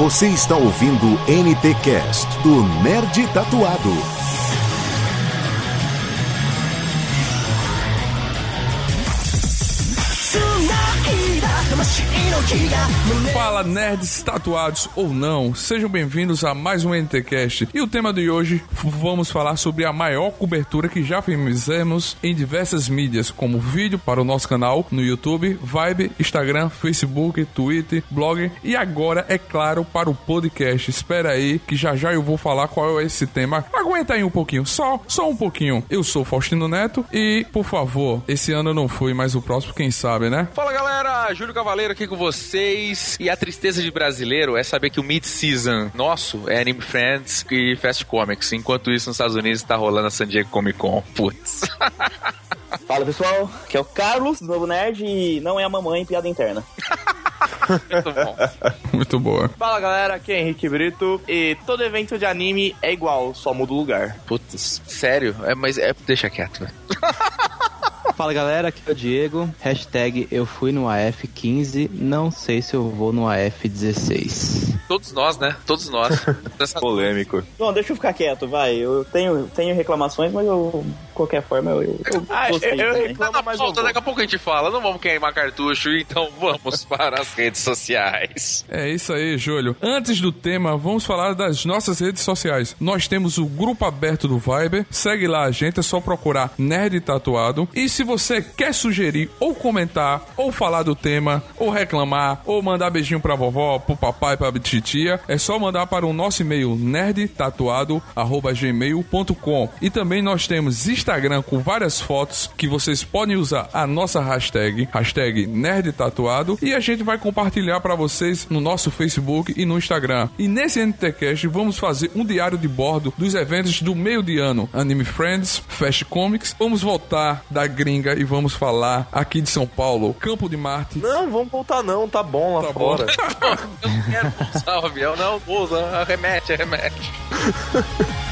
Você está ouvindo NT Cast do Nerd Tatuado. Fala nerds tatuados ou não, sejam bem-vindos a mais um NTCast. E o tema de hoje vamos falar sobre a maior cobertura que já fizemos em diversas mídias, como vídeo para o nosso canal no YouTube, Vibe, Instagram, Facebook, Twitter, blog e agora, é claro, para o podcast. Espera aí que já já eu vou falar qual é esse tema. Aguenta aí um pouquinho, só, só um pouquinho. Eu sou Faustino Neto e, por favor, esse ano eu não fui, mas o próximo quem sabe, né? Fala galera, Júlio Cavaleiro aqui com vocês. E a tristeza de brasileiro é saber que o mid-season nosso é Anime Friends e Fast Comics. Enquanto isso, nos Estados Unidos tá rolando a San Diego Comic Con. Putz. Fala pessoal, que é o Carlos do Novo Nerd e não é a mamãe piada interna. Muito bom. Muito boa. Fala galera, aqui é Henrique Brito e todo evento de anime é igual, só muda o lugar. Putz, sério? É, mas é, deixa quieto. velho. Fala galera, aqui é o Diego. Hashtag eu fui no AF15, não sei se eu vou no AF16. Todos nós, né? Todos nós. Essa- Polêmico. Bom, deixa eu ficar quieto, vai. Eu tenho, tenho reclamações, mas eu, de qualquer forma, eu, eu, eu Ah, gostei eu- reclamo- Tá mas pauta, daqui a pouco a gente fala. Não vamos queimar cartucho, então vamos para as redes sociais. É isso aí, Júlio. Antes do tema, vamos falar das nossas redes sociais. Nós temos o grupo aberto do Viber. Segue lá a gente, é só procurar Nerd Tatuado. E se você quer sugerir ou comentar, ou falar do tema, ou reclamar, ou mandar beijinho pra vovó, pro papai, pra titia, é só mandar para o nosso e-mail nerdtatuado@gmail.com. E também nós temos Instagram com várias fotos que vocês podem usar a nossa hashtag, hashtag nerdtatuado, e a gente vai compartilhar para vocês no nosso Facebook e no Instagram. E nesse NTCast vamos fazer um diário de bordo dos eventos do meio de ano, Anime Friends, Fast Comics. Vamos voltar da gringa e vamos falar aqui de São Paulo, Campo de Marte. Não, vamos voltar não, tá bom lá Tá bom. fora. Eu não quero usar o avião, não. Usa, remete, remete.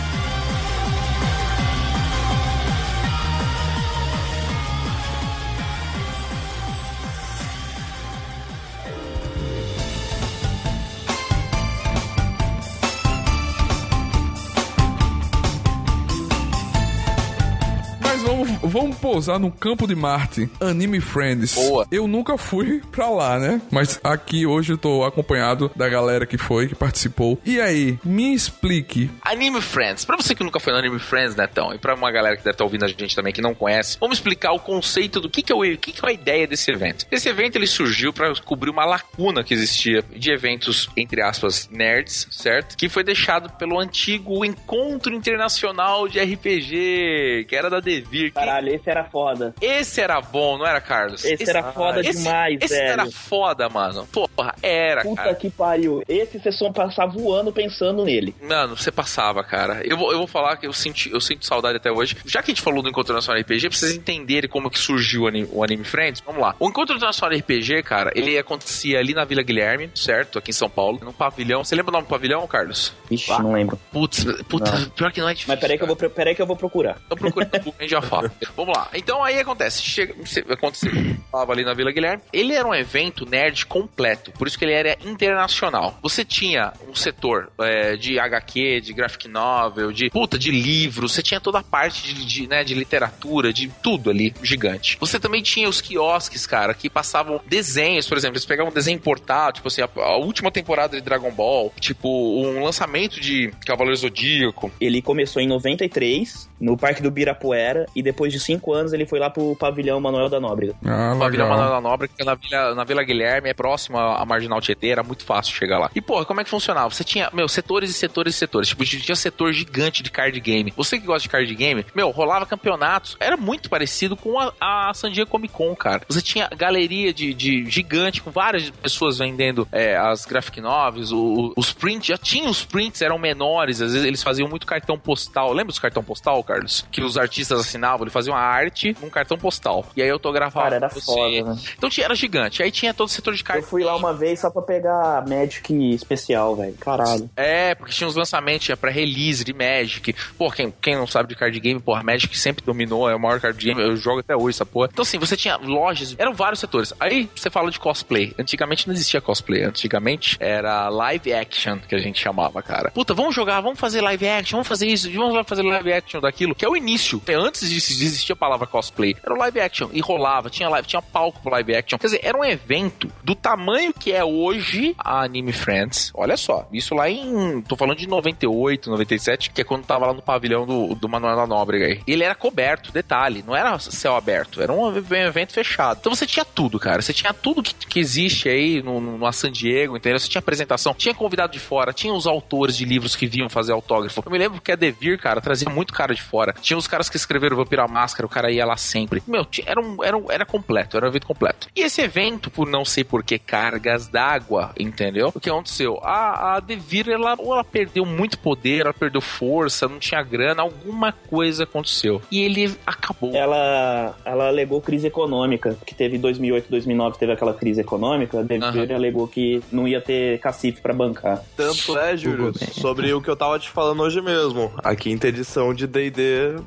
pousar no Campo de Marte, Anime Friends. Boa. Eu nunca fui pra lá, né? Mas aqui hoje eu tô acompanhado da galera que foi, que participou. E aí, me explique. Anime Friends. Pra você que nunca foi no Anime Friends, Netão, e pra uma galera que deve estar ouvindo a gente também que não conhece, vamos explicar o conceito do que, que, é, o, que, que é a ideia desse evento. Esse evento ele surgiu pra cobrir uma lacuna que existia de eventos, entre aspas, nerds, certo? Que foi deixado pelo antigo Encontro Internacional de RPG, que era da Devir. Caralho, esse era foda. Esse era bom, não era, Carlos? Esse, era foda esse, demais, esse velho. era foda, mano. Porra, era, Puta cara. que pariu. Esse você só passar voando pensando nele. Mano, você passava, cara. Eu vou, eu vou falar que eu, senti, eu sinto saudade até hoje. Já que a gente falou do Encontro Nacional RPG, pra vocês entenderem como que surgiu o anime, o anime Friends, vamos lá. O Encontro Nacional RPG, cara, ele acontecia ali na Vila Guilherme, certo? Aqui em São Paulo, num pavilhão. Você lembra o nome do pavilhão, Carlos? Ixi, não lembro. Putz, puta, Não. pior que não é difícil. Mas peraí que, eu vou, peraí que eu vou procurar. Então procura a gente já fala. Vamos lá. Então aí acontece. Chega, aconteceu. Tava ali na Vila Guilherme. Ele era um evento nerd completo. Por isso que ele era internacional. Você tinha um setor é, de HQ, de graphic novel, de puta, de livros. Você tinha toda a parte de, de, né, de literatura, de tudo ali, gigante. Você também tinha os quiosques, cara, que passavam desenhos, por exemplo. Eles pegavam um desenho importado, tipo assim, a, a última temporada de Dragon Ball, tipo um lançamento de Cavaleiro Zodíaco. Ele começou em 93, no Parque do Birapuera, e depois de 5 anos ele foi lá pro pavilhão Manuel da Nóbrega. Ah, Uma Vila Manuel legal. da Nobre, que é na Vila, na Vila Guilherme, é próximo à Marginal Tietê, era muito fácil chegar lá. E, pô, como é que funcionava? Você tinha, meu, setores e setores e setores. Tipo, tinha setor gigante de card game. Você que gosta de card game, meu, rolava campeonatos. Era muito parecido com a, a San Diego Comic Con, cara. Você tinha galeria de, de gigante, com várias pessoas vendendo é, as graphic novels, o- o- os prints. Já tinha os prints, eram menores. Às vezes eles faziam muito cartão postal. Lembra dos cartão postal, Carlos. Que os artistas assinavam, ele fazia uma arte num cartão postal. E aí autografava. Cara, era você. foda, né? Então tinha, era gigante. Aí tinha todo o setor de Eu cartas. fui lá uma vez só pra pegar Magic especial, velho. Caralho. É, porque tinha os lançamentos, tinha pré-release de Magic. Pô, quem, quem não sabe de card game, porra, Magic sempre dominou, é o maior card game, eu jogo até hoje essa porra. Então, assim, você tinha lojas, eram vários setores. Aí você fala de cosplay. Antigamente não existia cosplay. Antigamente era live action, que a gente chamava, cara. Puta, vamos jogar, vamos fazer live action, vamos fazer isso, vamos lá fazer live action daquilo, que é o início. Até Antes de existir a palavra cosplay. Era o live action. E rolava, tinha live, tinha palco pro live action. Quer dizer, era um evento do tamanho que é hoje a Anime Friends. Olha só, isso lá em. tô falando de 98, 97, que é quando tava lá no pavilhão do, do Manuel da Nóbrega aí. Ele era coberto, detalhe, não era céu aberto, era um evento fechado. Então você tinha tudo, cara. Você tinha tudo que, que existe aí no, no, no San Diego, entendeu? Você tinha apresentação, tinha convidado de fora, tinha os autores de livros que vinham fazer autógrafo. Eu me lembro que a Devir, cara, trazia muito cara de fora. Tinha os caras que escreveram Vampiro à Máscara, o cara ia lá sempre. Meu, tinha- era, um, era, um- era completo, era um evento completo. E esse evento, por não sei por que cargas d'água, entendeu? O que aconteceu? A, a Devir, ela, ou ela perdeu muito poder, ela perdeu força, não tinha grana, alguma coisa aconteceu. E ele acabou. Ela, ela alegou crise econômica, que teve em 2008, 2009, teve aquela crise econômica. A Devir alegou que não ia ter cacife pra bancar. Tanto é, Júlio, sobre o que eu tava te falando hoje mesmo. A quinta edição de D&D,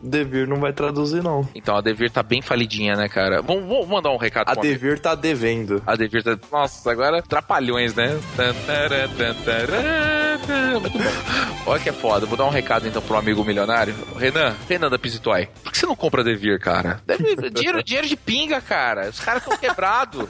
Devir não vai traduzir, não. Então a Devir tá bem falidinha, né, cara? Vamos, vamos mandar um recado A. Devir tá devendo. A Devir tá. Nossa, agora trapalhões, né? Olha que é foda. Vou dar um recado então pro amigo milionário. Renan, Renan da Pisitoy. Por que você não compra Devir, cara? Deve, dinheiro, dinheiro de pinga, cara. Os caras estão quebrados.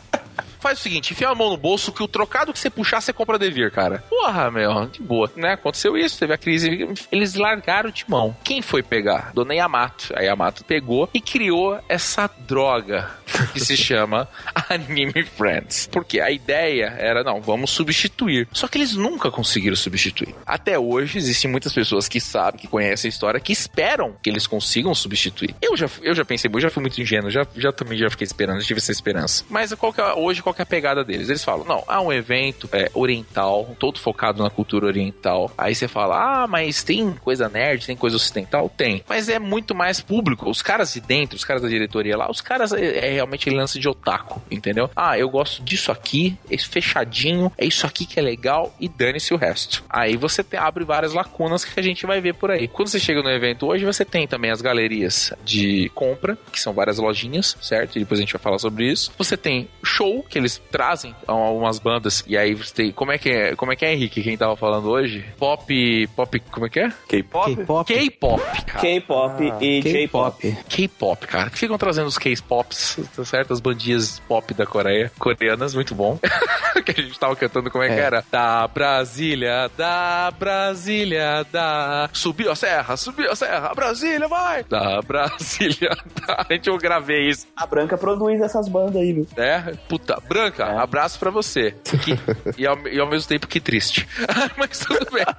Faz o seguinte, enfia a mão no bolso que o trocado que você puxar, você compra Devir, cara. Porra, meu, de boa. Né? Aconteceu isso, teve a crise. Eles largaram de mão. Quem foi pegar? Dona Yamato. A Yamato pegou e criou essa droga que se chama Anime Friends. Porque a ideia era, não, vamos substituir. Só que eles nunca conseguiram substituir. Até hoje, existem muitas pessoas que sabem, que conhecem a história, que esperam que eles consigam substituir. Eu já, eu já pensei, eu já fui muito ingênuo, já, já também já fiquei esperando, já tive essa esperança. Mas qual que é- hoje, qual que é a pegada deles? Eles falam, não, há um evento é, oriental, todo focado na cultura oriental. Aí você fala, ah, mas tem coisa nerd, tem coisa ocidental? Tem. Mas é muito mais público. Os caras de dentro, os caras da diretoria lá, os caras é, é realmente lance de otaku, entendeu? Ah, eu gosto disso aqui, esse fechadinho, é isso aqui que é legal e dane-se o resto. Aí você te- abre várias lacunas que a gente vai ver por aí. Quando você chega no evento hoje, você tem também as galerias de compra, que são várias lojinhas, certo? E depois a gente vai falar sobre isso. Você tem show, que eles trazem algumas bandas, e aí você tem. Como é que é, como é, que é Henrique, quem tava falando hoje? Pop. Pop. Como é que é? K-pop? K-pop. K-pop, cara. K-pop e J-pop. K-pop. K-pop, cara. Que ficam trazendo os K-pops, tá certo? As bandinhas pop da Coreia. Coreanas, muito bom. que a gente tava cantando, como é, que É. era? Da Brasília, da Brasília, da... Subiu a serra, subiu a serra, Brasília, vai! Da Brasília, da... A gente, eu gravei isso, A Branca produz essas bandas aí, viu? né? Puta, Branca, É. abraço pra você. Que- e, ao, e ao mesmo tempo que triste. Mas tudo bem.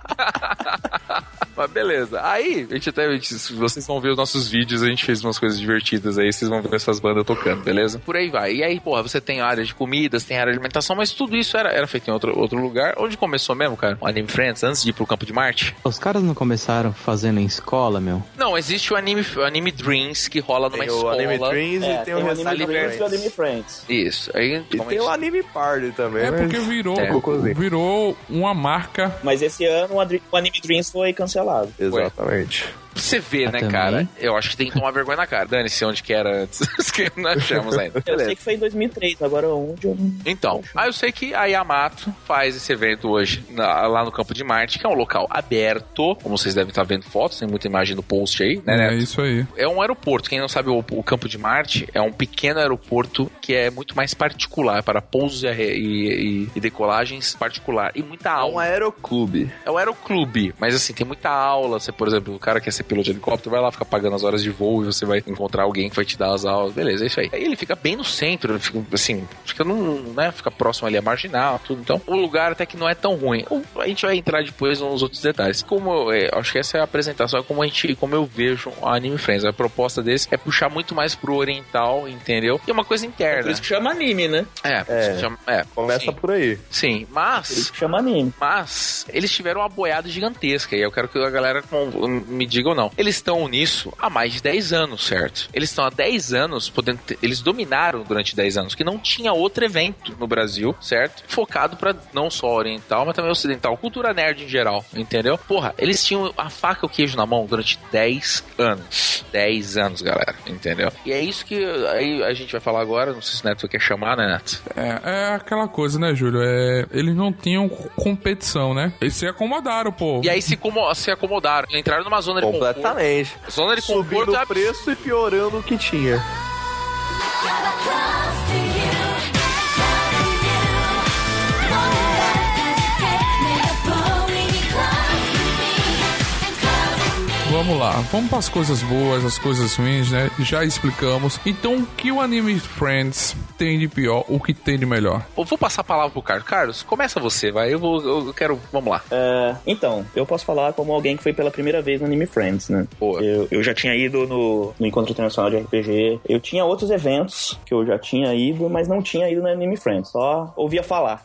Mas beleza. Aí, a gente até. a gente- se vocês vão ver os nossos vídeos, a gente fez umas coisas divertidas aí, vocês vão ver essas bandas tocando, beleza? Por aí vai. E aí, porra, você tem área de comidas, tem área de alimentação, mas tudo isso era, era feito em outro, outro lugar. Onde começou mesmo, cara? O Anime Friends, antes de ir pro campo de Marte? Os caras não começaram fazendo em escola, meu? Não, existe o Anime, o anime Dreams que rola numa Tem o escola. Anime Dreams É, e tem o Friends e o Anime Friends. Friends. Isso. Aí, E como tem a o Anime Party também. É mas- porque virou, É. Virou uma marca. Mas esse ano o Anime Dreams foi cancelado. Exatamente. Você vê, Ah, né, também? cara? Eu acho que tem que tomar vergonha na cara. Dane-se onde que era antes. que não achamos ainda. Eu Beleza. sei que foi em 2003, agora onde eu não... Então, aí eu sei que a Yamato faz esse evento hoje na- lá no Campo de Marte, que é um local aberto, como vocês devem estar vendo fotos, tem muita imagem do post aí, né? É Neto? isso aí. É um aeroporto. Quem não sabe, o, o Campo de Marte é um pequeno aeroporto que é muito mais particular para pousos e, e- e- e decolagens particular. E muita É um aula. aeroclube. É o aeroclube, mas assim, tem muita aula. Você, por exemplo, o cara quer ser piloto de helicóptero, vai lá ficar pagando as horas de voo e você vai encontrar alguém que vai te dar as aulas. Beleza, é isso aí. Aí ele fica bem no centro, fica, assim, fica num, né, fica próximo ali à marginal, tudo. Então, o lugar até que não é tão ruim. O- A gente vai entrar depois nos outros detalhes. Como eu, é, acho que essa é a apresentação, é como a gente, como eu vejo a Anime Friends. A proposta desse é puxar muito mais pro oriental, entendeu? E é uma coisa Por interna. isso que chama anime, né? É, por É. isso que chama- é, Começa sim, por aí. sim, Por mas isso que chama anime. mas eles tiveram uma boiada gigantesca. E eu quero que a galera me diga ou não. Eles estão nisso há mais de 10 anos, certo? Eles estão há 10 anos, podendo ter- eles dominaram durante 10 anos, que não tinha outro evento no Brasil, certo? Focado pra não só oriental, mas também ocidental, cultura nerd em geral, entendeu? Porra, eles tinham a faca e o queijo na mão durante 10 anos. 10 anos, galera, entendeu? E é isso que aí a gente vai falar agora, não sei se o Neto quer chamar, né, Neto? É, é aquela coisa, né, Júlio? É, eles não tinham competição, né? Eles se acomodaram, pô. E aí se, como- se acomodaram, entraram numa zona de. Completamente. Zona de conforto Subindo é o preço e piorando o que tinha. Vamos lá, vamos para as coisas boas, as coisas ruins, né? Já explicamos. Então, o que o Anime Friends tem de pior, o que tem de melhor? Eu vou passar a palavra pro Carlos. Carlos, começa você, vai. Eu vou, eu quero, vamos lá. É, então, eu posso falar como alguém que foi pela primeira vez no Anime Friends, né? Boa. Eu, eu já tinha ido no, no Encontro Internacional de RPG. Eu tinha outros eventos que eu já tinha ido, mas não tinha ido no Anime Friends. Só ouvia falar.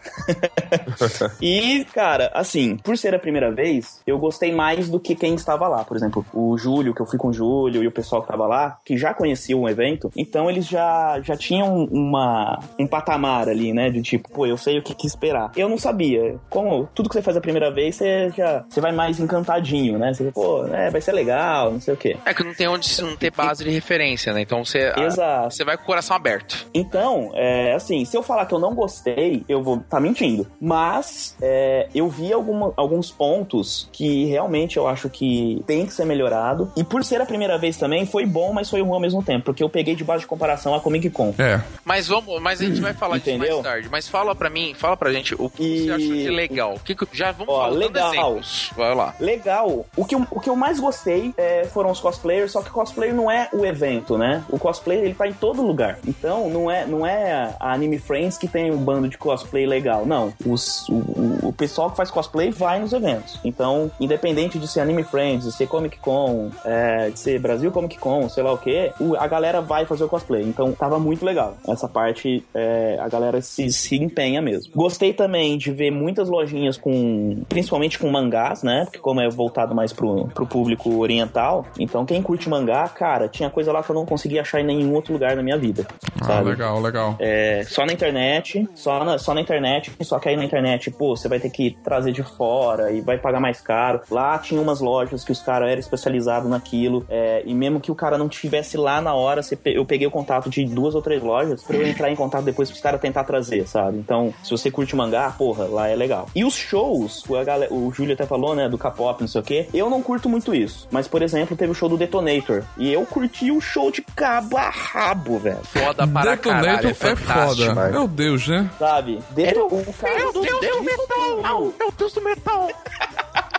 e, cara, assim, por ser a primeira vez, eu gostei mais do que quem estava lá. Por exemplo, o Júlio, que eu fui com o Júlio e o pessoal que tava lá, que já conheciam o evento, então eles já, já tinham uma, um patamar ali, né? De tipo, pô, eu sei o que, que esperar. Eu não sabia. Como tudo que você faz a primeira vez, você já você vai mais encantadinho, né? Você, pô, é, vai ser legal, não sei o quê. É que não tem onde não ter base de referência, né? Então você, Exato. você vai com o coração aberto. Então, é, assim, se eu falar que eu não gostei, eu vou estar mentindo. Mas é, eu vi alguma- alguns pontos que realmente eu acho que tem que ser melhorado. E por ser a primeira vez também, foi bom, mas foi ruim ao mesmo tempo. Porque eu peguei de base de comparação a Comic Con. É, Mas vamos, mas a gente vai falar disso Entendeu? mais tarde. Mas fala pra mim, fala pra gente o que E- você achou de legal. O que que- já vamos Ó, legal. exemplos. Vai lá. Legal. O que, eu- o que eu mais gostei é, foram os cosplayers, só que cosplayer não é o evento, né? O cosplayer ele tá em todo lugar. Então não é, não é a Anime Friends que tem um bando de cosplay legal. Não. Os, o, o- o pessoal que faz cosplay vai nos eventos. Então, independente de ser Anime Friends, de ser Comic Con, é, de ser Brasil Comic Con, sei lá o que, a galera vai fazer o cosplay. Então tava muito legal. Essa parte é, a galera se, se empenha mesmo. Gostei também de ver muitas lojinhas com. principalmente com mangás, né? Porque como é voltado mais pro, pro público oriental, então quem curte mangá, cara, tinha coisa lá que eu não conseguia achar em nenhum outro lugar na minha vida. ah, sabe? legal, legal. É, só na internet, só na, só na internet, só que aí na internet, pô, você vai ter que trazer de fora e vai pagar mais caro. Lá tinha umas lojas que os caras eram especializados naquilo, é, e mesmo que o cara não tivesse lá na hora, você pe- eu peguei o contato de duas ou três lojas pra eu entrar em contato depois pros caras tentar trazer, sabe? Então, se você curte mangá, porra, lá é legal. E os shows, o, a galera- o Júlio até falou, né, do K-pop, não sei o quê, eu não curto muito isso. Mas, por exemplo, teve o show do Detonator, e eu curti o show de cabo a rabo, velho. Foda para Detonator caralho, é é foda. Meu Deus, né? Sabe? Deto, o cara Meu Deus do metal! Meu Deus do metal!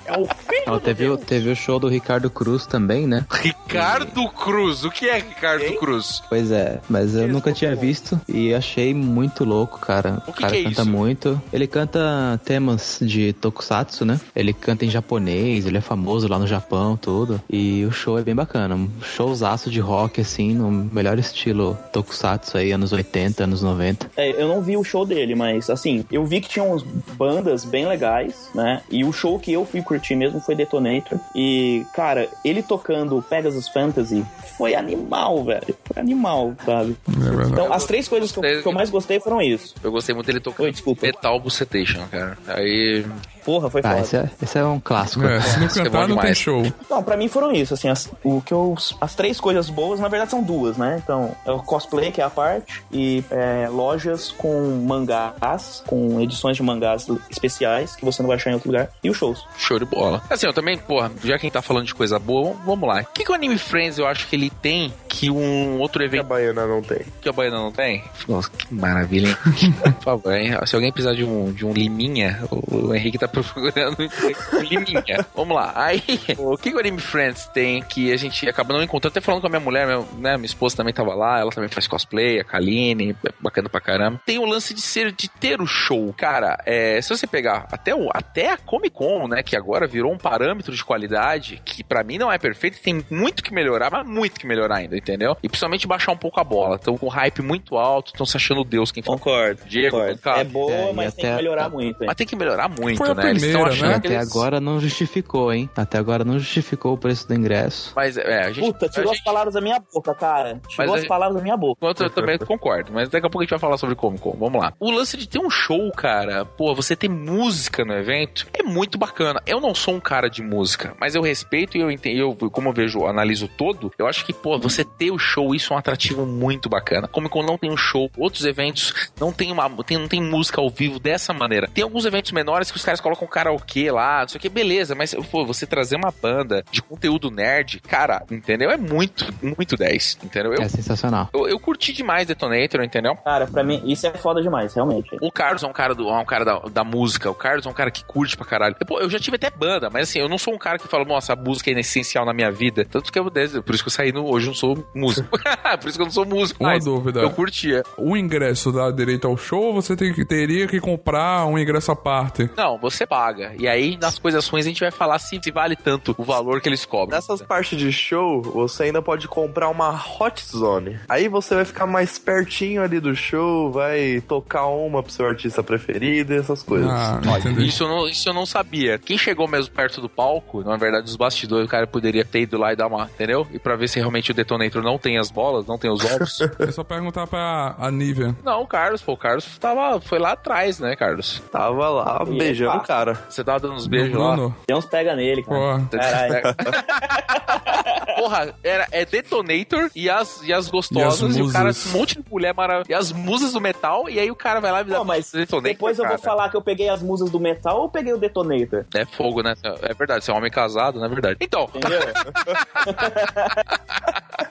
É o filho Ó, do teve, o- Deus. teve o show do Ricardo Cruz também, né? Ricardo Cruz. O que é Ricardo Cruz? Pois é, mas eu nunca tinha visto e achei muito louco, cara. O que cara que é canta isso? muito. Ele canta temas de tokusatsu, né? Ele canta em japonês, ele é famoso lá no Japão, tudo. E o show é bem bacana. Um showzaço de rock, assim, no melhor estilo tokusatsu aí, anos 80, anos 90. É, eu não vi o show dele, mas assim, eu vi que tinha umas bandas bem legais, né? E o show que eu fui curtir mesmo foi Detonator. E, cara, ele tocando Pegasus Fantasy foi animal, velho. Foi animal, sabe? É. Então, as três coisas que eu, que eu mais gostei foram isso. Eu gostei muito dele tocando Oi, desculpa. Metal Bucetation, cara. Aí. Porra, foi Ah, foda. esse é, esse é um clássico. É, se não é cantar, não tem show. Não, pra mim foram isso, assim, as, o que eu, as três coisas boas, na verdade são duas, né? Então, é o cosplay, que é a parte, e é, lojas com mangás, com edições de mangás especiais, que você não vai achar em outro lugar, e os shows. Show de bola. Assim, eu também, porra, já que a gente tá falando de coisa boa, vamos lá. O que, que o Anime Friends eu acho que ele tem que um outro Que a evento baiana não tem. que a Baiana não tem? Nossa, que maravilha, hein? Por favor, hein? Se alguém precisar de um, de um liminha, o, o Henrique tá procurando um liminha. Vamos lá. Aí, o que, o Anime Friends tem que a gente acaba não encontrando? Até falando com a minha mulher, meu, né? Minha esposa também tava lá, ela também faz cosplay, a Kaline, bacana pra caramba. Tem o lance de ser, de ter o show. Cara, é, se você pegar até, o, até a Comic Con, né? Que agora virou um parâmetro de qualidade que pra mim não é perfeito, tem muito que melhorar, mas muito que melhorar ainda. entendeu? E principalmente baixar um pouco a bola. Estão com hype muito alto, estão se achando Deus quem fala. Concordo. Diego, concordo. cara. É boa, É, mas tem até- que melhorar muito. hein? Mas tem que melhorar muito, Foi a né? Eles estão primeira, achando né? que Até eles... agora não justificou, hein? Até agora não justificou o preço do ingresso. Mas é, a gente. Puta, tirou a as gente- palavras da minha boca, cara. Tirou Mas as a- palavras da minha boca. Quanto eu também concordo, mas daqui a pouco a gente vai falar sobre Comic Con. Vamos lá. O lance de ter um show, cara, pô, você ter música no evento é muito bacana. Eu não sou um cara de música, mas eu respeito e eu entendo, eu, como eu vejo, analiso todo, eu acho que, pô, você ter o show, isso é um atrativo muito bacana. Comic Con não tem um show, outros eventos não tem uma, tem, não tem música ao vivo dessa maneira. Tem alguns eventos menores que os caras colocam karaokê lá, não sei o que, beleza, mas, pô, você trazer uma banda de conteúdo nerd, cara, entendeu? É muito, muito 10, entendeu? Eu, É sensacional. eu, eu curti demais Detonator, entendeu? Cara, pra mim, isso é foda demais, realmente. O Carlos é um cara, do, é um cara da, da música, o Carlos é um cara que curte pra caralho. Eu, pô, eu já tive até banda, mas assim, eu não sou um cara que fala, nossa, a música é essencial na minha vida. Tanto que eu, desde- por isso que eu saí no, hoje eu não sou músico. por isso que eu não sou músico. Uma mas dúvida. Eu curtia. O ingresso dá direito ao show ou você tem que, teria que comprar um ingresso à parte? Não, você paga. E aí, nas coisas ruins, a gente vai falar se, se vale tanto o valor que eles cobram. Nessas partes de show, você ainda pode comprar uma hot zone. Aí você vai ficar mais pertinho ali do show, vai tocar uma pro seu artista preferido e essas coisas. Ah, entendi. Isso eu, não, isso eu não sabia. Quem chegou mesmo perto do palco, na verdade, dos bastidores, o cara poderia ter ido lá e dar uma, entendeu? E pra ver se realmente o detonator não tem as bolas, não tem os ovos. É só perguntar pra a Nívia. não, o Carlos, pô, o Carlos tava, foi lá atrás, né, Carlos? Tava lá beijando o cara. Você tava dando uns beijos lá. Tem uns pega nele, cara. Pô, Caralho. Porra, era, é Detonator e as, e as gostosas, E as e, o cara, um monte de mulher maravilhosa, e as musas do metal, e aí o cara vai lá e me dá Pô, mas Detonator. depois eu vou cara. falar que eu peguei as musas do metal ou peguei o detonator? É fogo, né? É verdade, você é um homem casado, não é verdade. Então, Entendeu?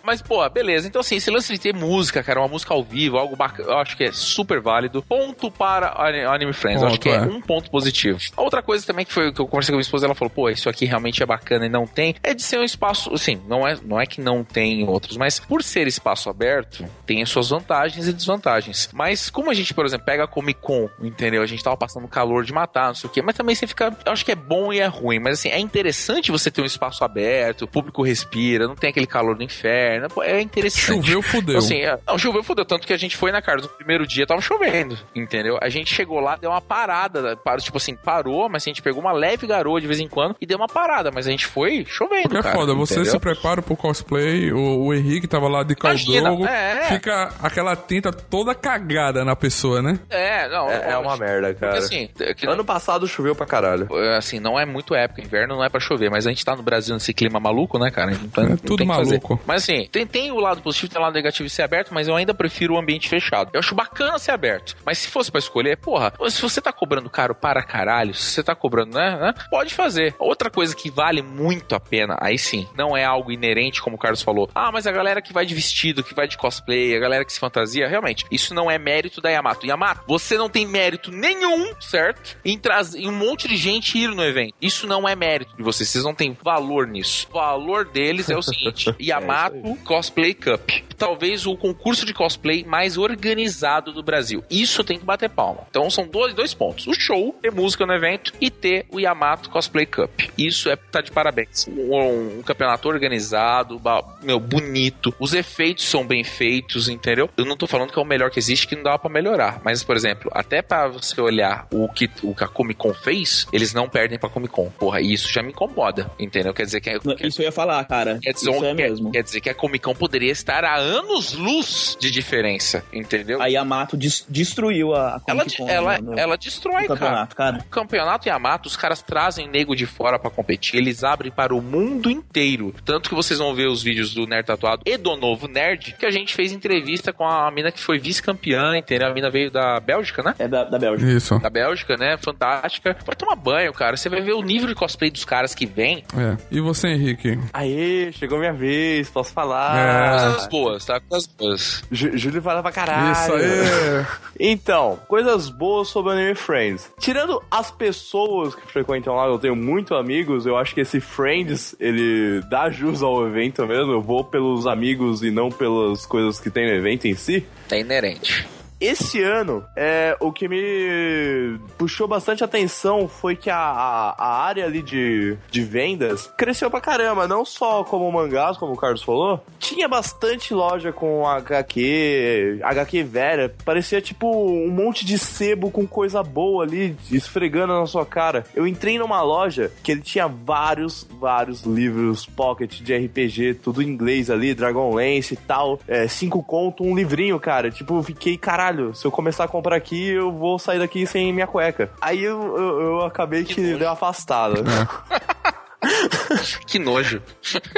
Mas, pô, beleza. Então, assim, esse lance de ter música, cara, uma música ao vivo, algo bacana, eu acho que é super válido. Ponto para Anime Friends. eu acho Ponto, que é, é. um ponto positivo. A outra coisa também que foi que eu conversei com a minha esposa, ela falou, pô, isso aqui realmente é bacana e não tem, é de ser um espaço, assim, não é, não é que não tem outros, mas por ser espaço aberto, tem as suas vantagens e desvantagens. Mas como a gente, por exemplo, pega a Comic Con, entendeu? A gente tava passando calor de matar, não sei o quê, mas também você fica, eu acho que é bom e é ruim, mas assim, é interessante você ter um espaço aberto, o público respira, não tem aquele calor do inferno, é interessante. choveu, fudeu. Então, assim, é, não, choveu, fudeu. Tanto que a gente foi na cara no primeiro dia, tava chovendo, entendeu? A gente chegou lá, deu uma parada, tipo assim, parou, mas a gente pegou uma leve garoa de vez em quando e deu uma parada, mas a gente foi chovendo, Porque é cara, foda, você entendeu? se prepara pro cosplay, o, o Henrique tava lá de Imagina, caldrogo, é. fica aquela tinta toda cagada na pessoa, né? É, não, É, é uma merda, Porque cara. assim, é que- Ano passado choveu pra caralho. assim, não é muito época, inverno não é pra chover, mas a gente tá no Brasil nesse clima maluco, né, cara? Então, É tudo maluco. Mas assim, tem, tem o lado positivo, tem o lado negativo de ser aberto, mas eu ainda prefiro o ambiente fechado. Eu acho bacana ser aberto, mas se fosse pra escolher, porra, se você tá cobrando caro para caralho, se você tá cobrando, né, né, pode fazer. Outra coisa que vale muito a pena, aí sim, não é algo inerente, como o Carlos falou. Ah, mas a galera que vai de vestido, que vai de cosplay, a galera que se fantasia, realmente, isso não é mérito da Yamato. Yamato, você não tem mérito nenhum, certo? Em trazer um monte de gente ir no evento. Isso não é mérito de vocês, vocês não têm valor nisso. O valor deles é o seguinte: Yamato Cosplay Cup. Talvez o concurso de cosplay mais organizado do Brasil. Isso tem que bater palma. Então são dois, dois pontos: o show, ter música no evento e ter o Yamato Cosplay Cup. Isso é tá de parabéns. Um, um campeonato organizado, meu, bonito. Os efeitos são bem feitos, entendeu? Eu não tô falando que é o melhor que existe, que não dá pra melhorar. Mas, por exemplo, até pra você olhar o que, o que a Comic Con fez, eles não perdem pra Comic Con. Porra, e isso já me incomoda, entendeu? Quer dizer que, que Isso eu ia falar, cara. Quer dizer, Isso é quer, mesmo. quer dizer que a Comic Con poderia estar a anos-luz de diferença, entendeu? A Yamato des- destruiu a, a ela, Comic Con ela, no- no- ela destrói, cara. cara. O campeonato Yamato, os caras trazem nego de fora pra competir. Eles abrem para o mundo inteiro. Tanto que vocês vão ver os vídeos do Nerd Tatuado e do Novo Nerd, que a gente fez entrevista com a mina que foi vice-campeã, entendeu? A mina veio da Bélgica, né? É da, da Bélgica. Isso. Da Bélgica, né? Fantástica. Vai tomar banho, cara. Você vai ver o nível de cosplay dos caras que vem. É. E você, Henrique? Aê, chegou minha vez, posso falar. É. Coisas boas, tá? Coisas boas. Jú- Júlio fala pra caralho. Isso aí! Então, coisas boas sobre Anime Friends. Tirando as pessoas que frequentam lá, eu tenho muito amigos, eu acho que esse Friends, ele dá jus ao evento mesmo. Eu vou pelos amigos e não pelas coisas que tem no evento em si. É inerente. Esse ano, é, o que me puxou bastante atenção foi que a, a, a área ali de, de vendas cresceu pra caramba. Não só como mangás, como o Carlos falou, tinha bastante loja com HQ, HQ velha. Parecia tipo um monte de sebo com coisa boa ali, esfregando na sua cara. Eu entrei numa loja que ele tinha vários, vários livros pocket de RPG, tudo em inglês ali, Dragonlance e tal. É, cinco conto, um livrinho, cara. Tipo, fiquei, caralho, se eu começar a comprar aqui, eu vou sair daqui sem minha cueca. Aí eu, eu, eu acabei que, que deu afastada. que nojo.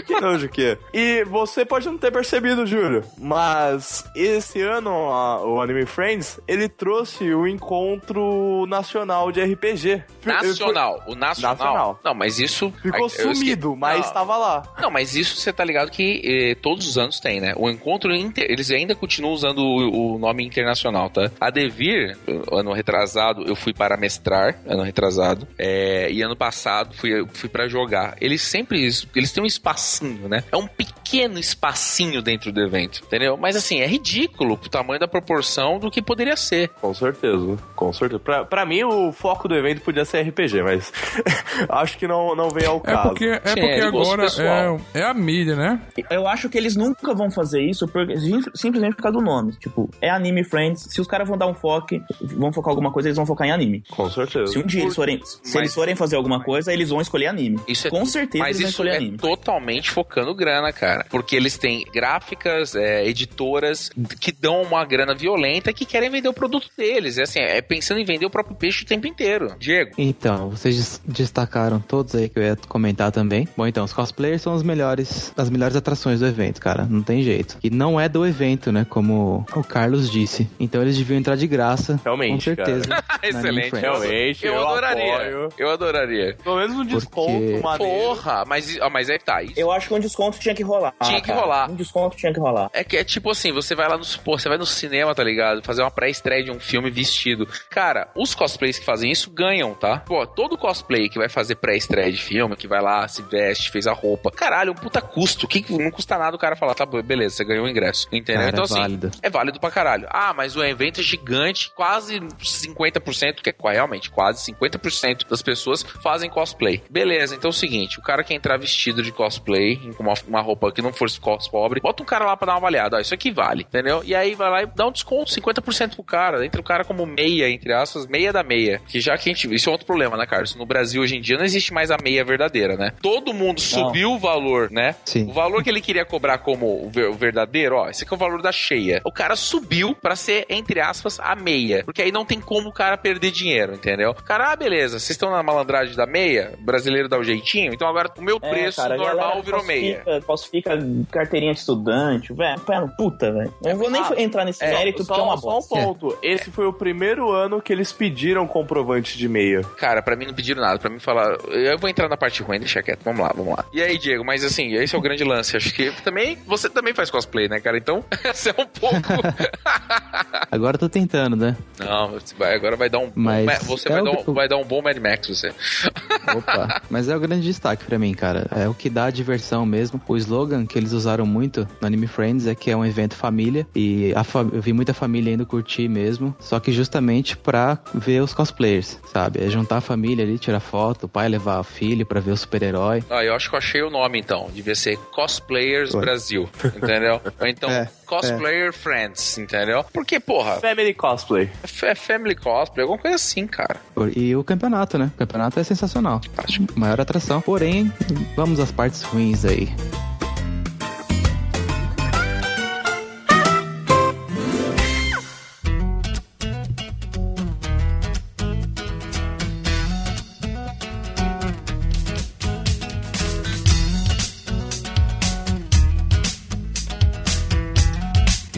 Que nojo que é. E você pode não ter percebido, Júlio, mas esse ano a, o Anime Friends, ele trouxe o encontro nacional de RPG. Nacional, o nacional. nacional. Não, mas isso... Ficou sumido, mas estava lá. Não, mas isso você tá ligado que eh, todos os anos tem, né? O encontro, inter... eles ainda continuam usando o, o, nome internacional, tá? A Devir, ano retrasado, eu fui para mestrar, ano retrasado, é, e ano passado fui, fui para jogar eles sempre eles têm um espacinho, né? É um pequeno espacinho dentro do evento, entendeu? Mas assim, é ridículo o tamanho da proporção do que poderia ser. Com certeza, com certeza. Pra, pra mim, o foco do evento podia ser RPG, mas acho que não, não veio ao é caso. Porque, é porque é, agora é, é a mídia, né? Eu acho que eles nunca vão fazer isso porque, simplesmente por causa do nome. Tipo, é Anime Friends. Se os caras vão dar um foco, vão focar alguma coisa, eles vão focar em anime. Com certeza. Se um dia eles forem, se mas... eles forem fazer alguma coisa, eles vão escolher anime. Isso é Com certeza mas isso é anime. totalmente focando grana, cara. Porque eles têm gráficas, é, editoras que dão uma grana violenta que querem vender o produto deles. É assim, é pensando em vender o próprio peixe o tempo inteiro. Diego. Então, vocês destacaram todos aí que eu ia comentar também. Bom, então, os cosplayers são os melhores, as melhores atrações do evento, cara. Não tem jeito. E não é do evento, né? Como o Carlos disse. Então eles deviam entrar de graça. Realmente. Com certeza. Excelente. Realmente. Eu, eu adoraria. Apoio. Eu adoraria. Pelo menos um desconto Porque... maneiro. Porra, mas, ó, mas aí tá. Isso. Eu acho que um desconto tinha que rolar. Tinha que cara. rolar. Um desconto tinha que rolar. É que é tipo assim, você vai lá no. Pô, você vai no cinema, tá ligado? Fazer uma pré-estreia de um filme vestido. Cara, os cosplays que fazem isso ganham, tá? Pô, todo cosplay que vai fazer pré-estreia de filme, que vai lá, se veste, fez a roupa. Caralho, um puta custo. Que não custa nada o cara falar, tá, beleza, você ganhou o ingresso. Entendeu? Cara, então, é assim, válido. é válido pra caralho. Ah, mas o evento é gigante, quase 50%, que é realmente quase 50% das pessoas fazem cosplay. Beleza, então é seguinte: o cara que entrar vestido de cosplay, com uma, uma roupa que não for cos pobre, bota um cara lá pra dar uma avaliada. Ó, isso aqui vale, entendeu? E aí vai lá e dá um desconto, 50% pro cara. Entra o cara como meia, entre aspas, meia da meia. Que já que a gente. Isso é outro problema, né, Carlos? No Brasil hoje em dia não existe mais a meia verdadeira, né? Todo mundo subiu o valor, né? Sim. O valor que ele queria cobrar como o ver- o verdadeiro, ó, esse aqui é o valor da cheia. O cara subiu pra ser, entre aspas, a meia. Porque aí não tem como o cara perder dinheiro, entendeu? Cara, ah, beleza, vocês estão na malandragem da meia, o brasileiro dá o jeitinho, então agora o meu É, preço cara, a normal galera virou meia. falsifica- Falsifica carteirinha de estudante, velho. Pera, Puta, velho. Eu não vou nem Ah, entrar nesse É, mérito só, porque é uma só um bosta. ponto. Esse foi o primeiro ano que eles pediram comprovante de meia. Cara, pra mim não pediram nada, pra mim falar. Eu vou entrar na parte ruim, deixa quieto. Vamos lá, vamos lá. E aí, Diego, mas assim, esse é o grande lance. Acho que também. Você também faz cosplay, né, cara? Então, você é um pouco. Agora eu tô tentando, né? não, agora vai dar um. Mas bom, você é vai, dar um, vai dar um bom Mad Max, você. Opa, mas é o grande destaque pra mim, cara. É o que dá a diversão mesmo. O slogan que eles usaram muito no Anime Friends é que é um evento família e a fa- eu vi muita família indo curtir mesmo, só que justamente pra ver os cosplayers, sabe? É juntar a família ali, tirar foto, o pai levar o filho pra ver o super-herói. Ah, eu acho que eu achei o nome então. Devia ser Cosplayers Ué. Brasil. Entendeu? Ou então É, Cosplayer Friends, entendeu? Porque, porra, Family Cosplay. é Family Cosplay, alguma coisa assim, cara. E o campeonato, né? O campeonato é sensacional. Maior atração. Porém, vamos às partes ruins aí.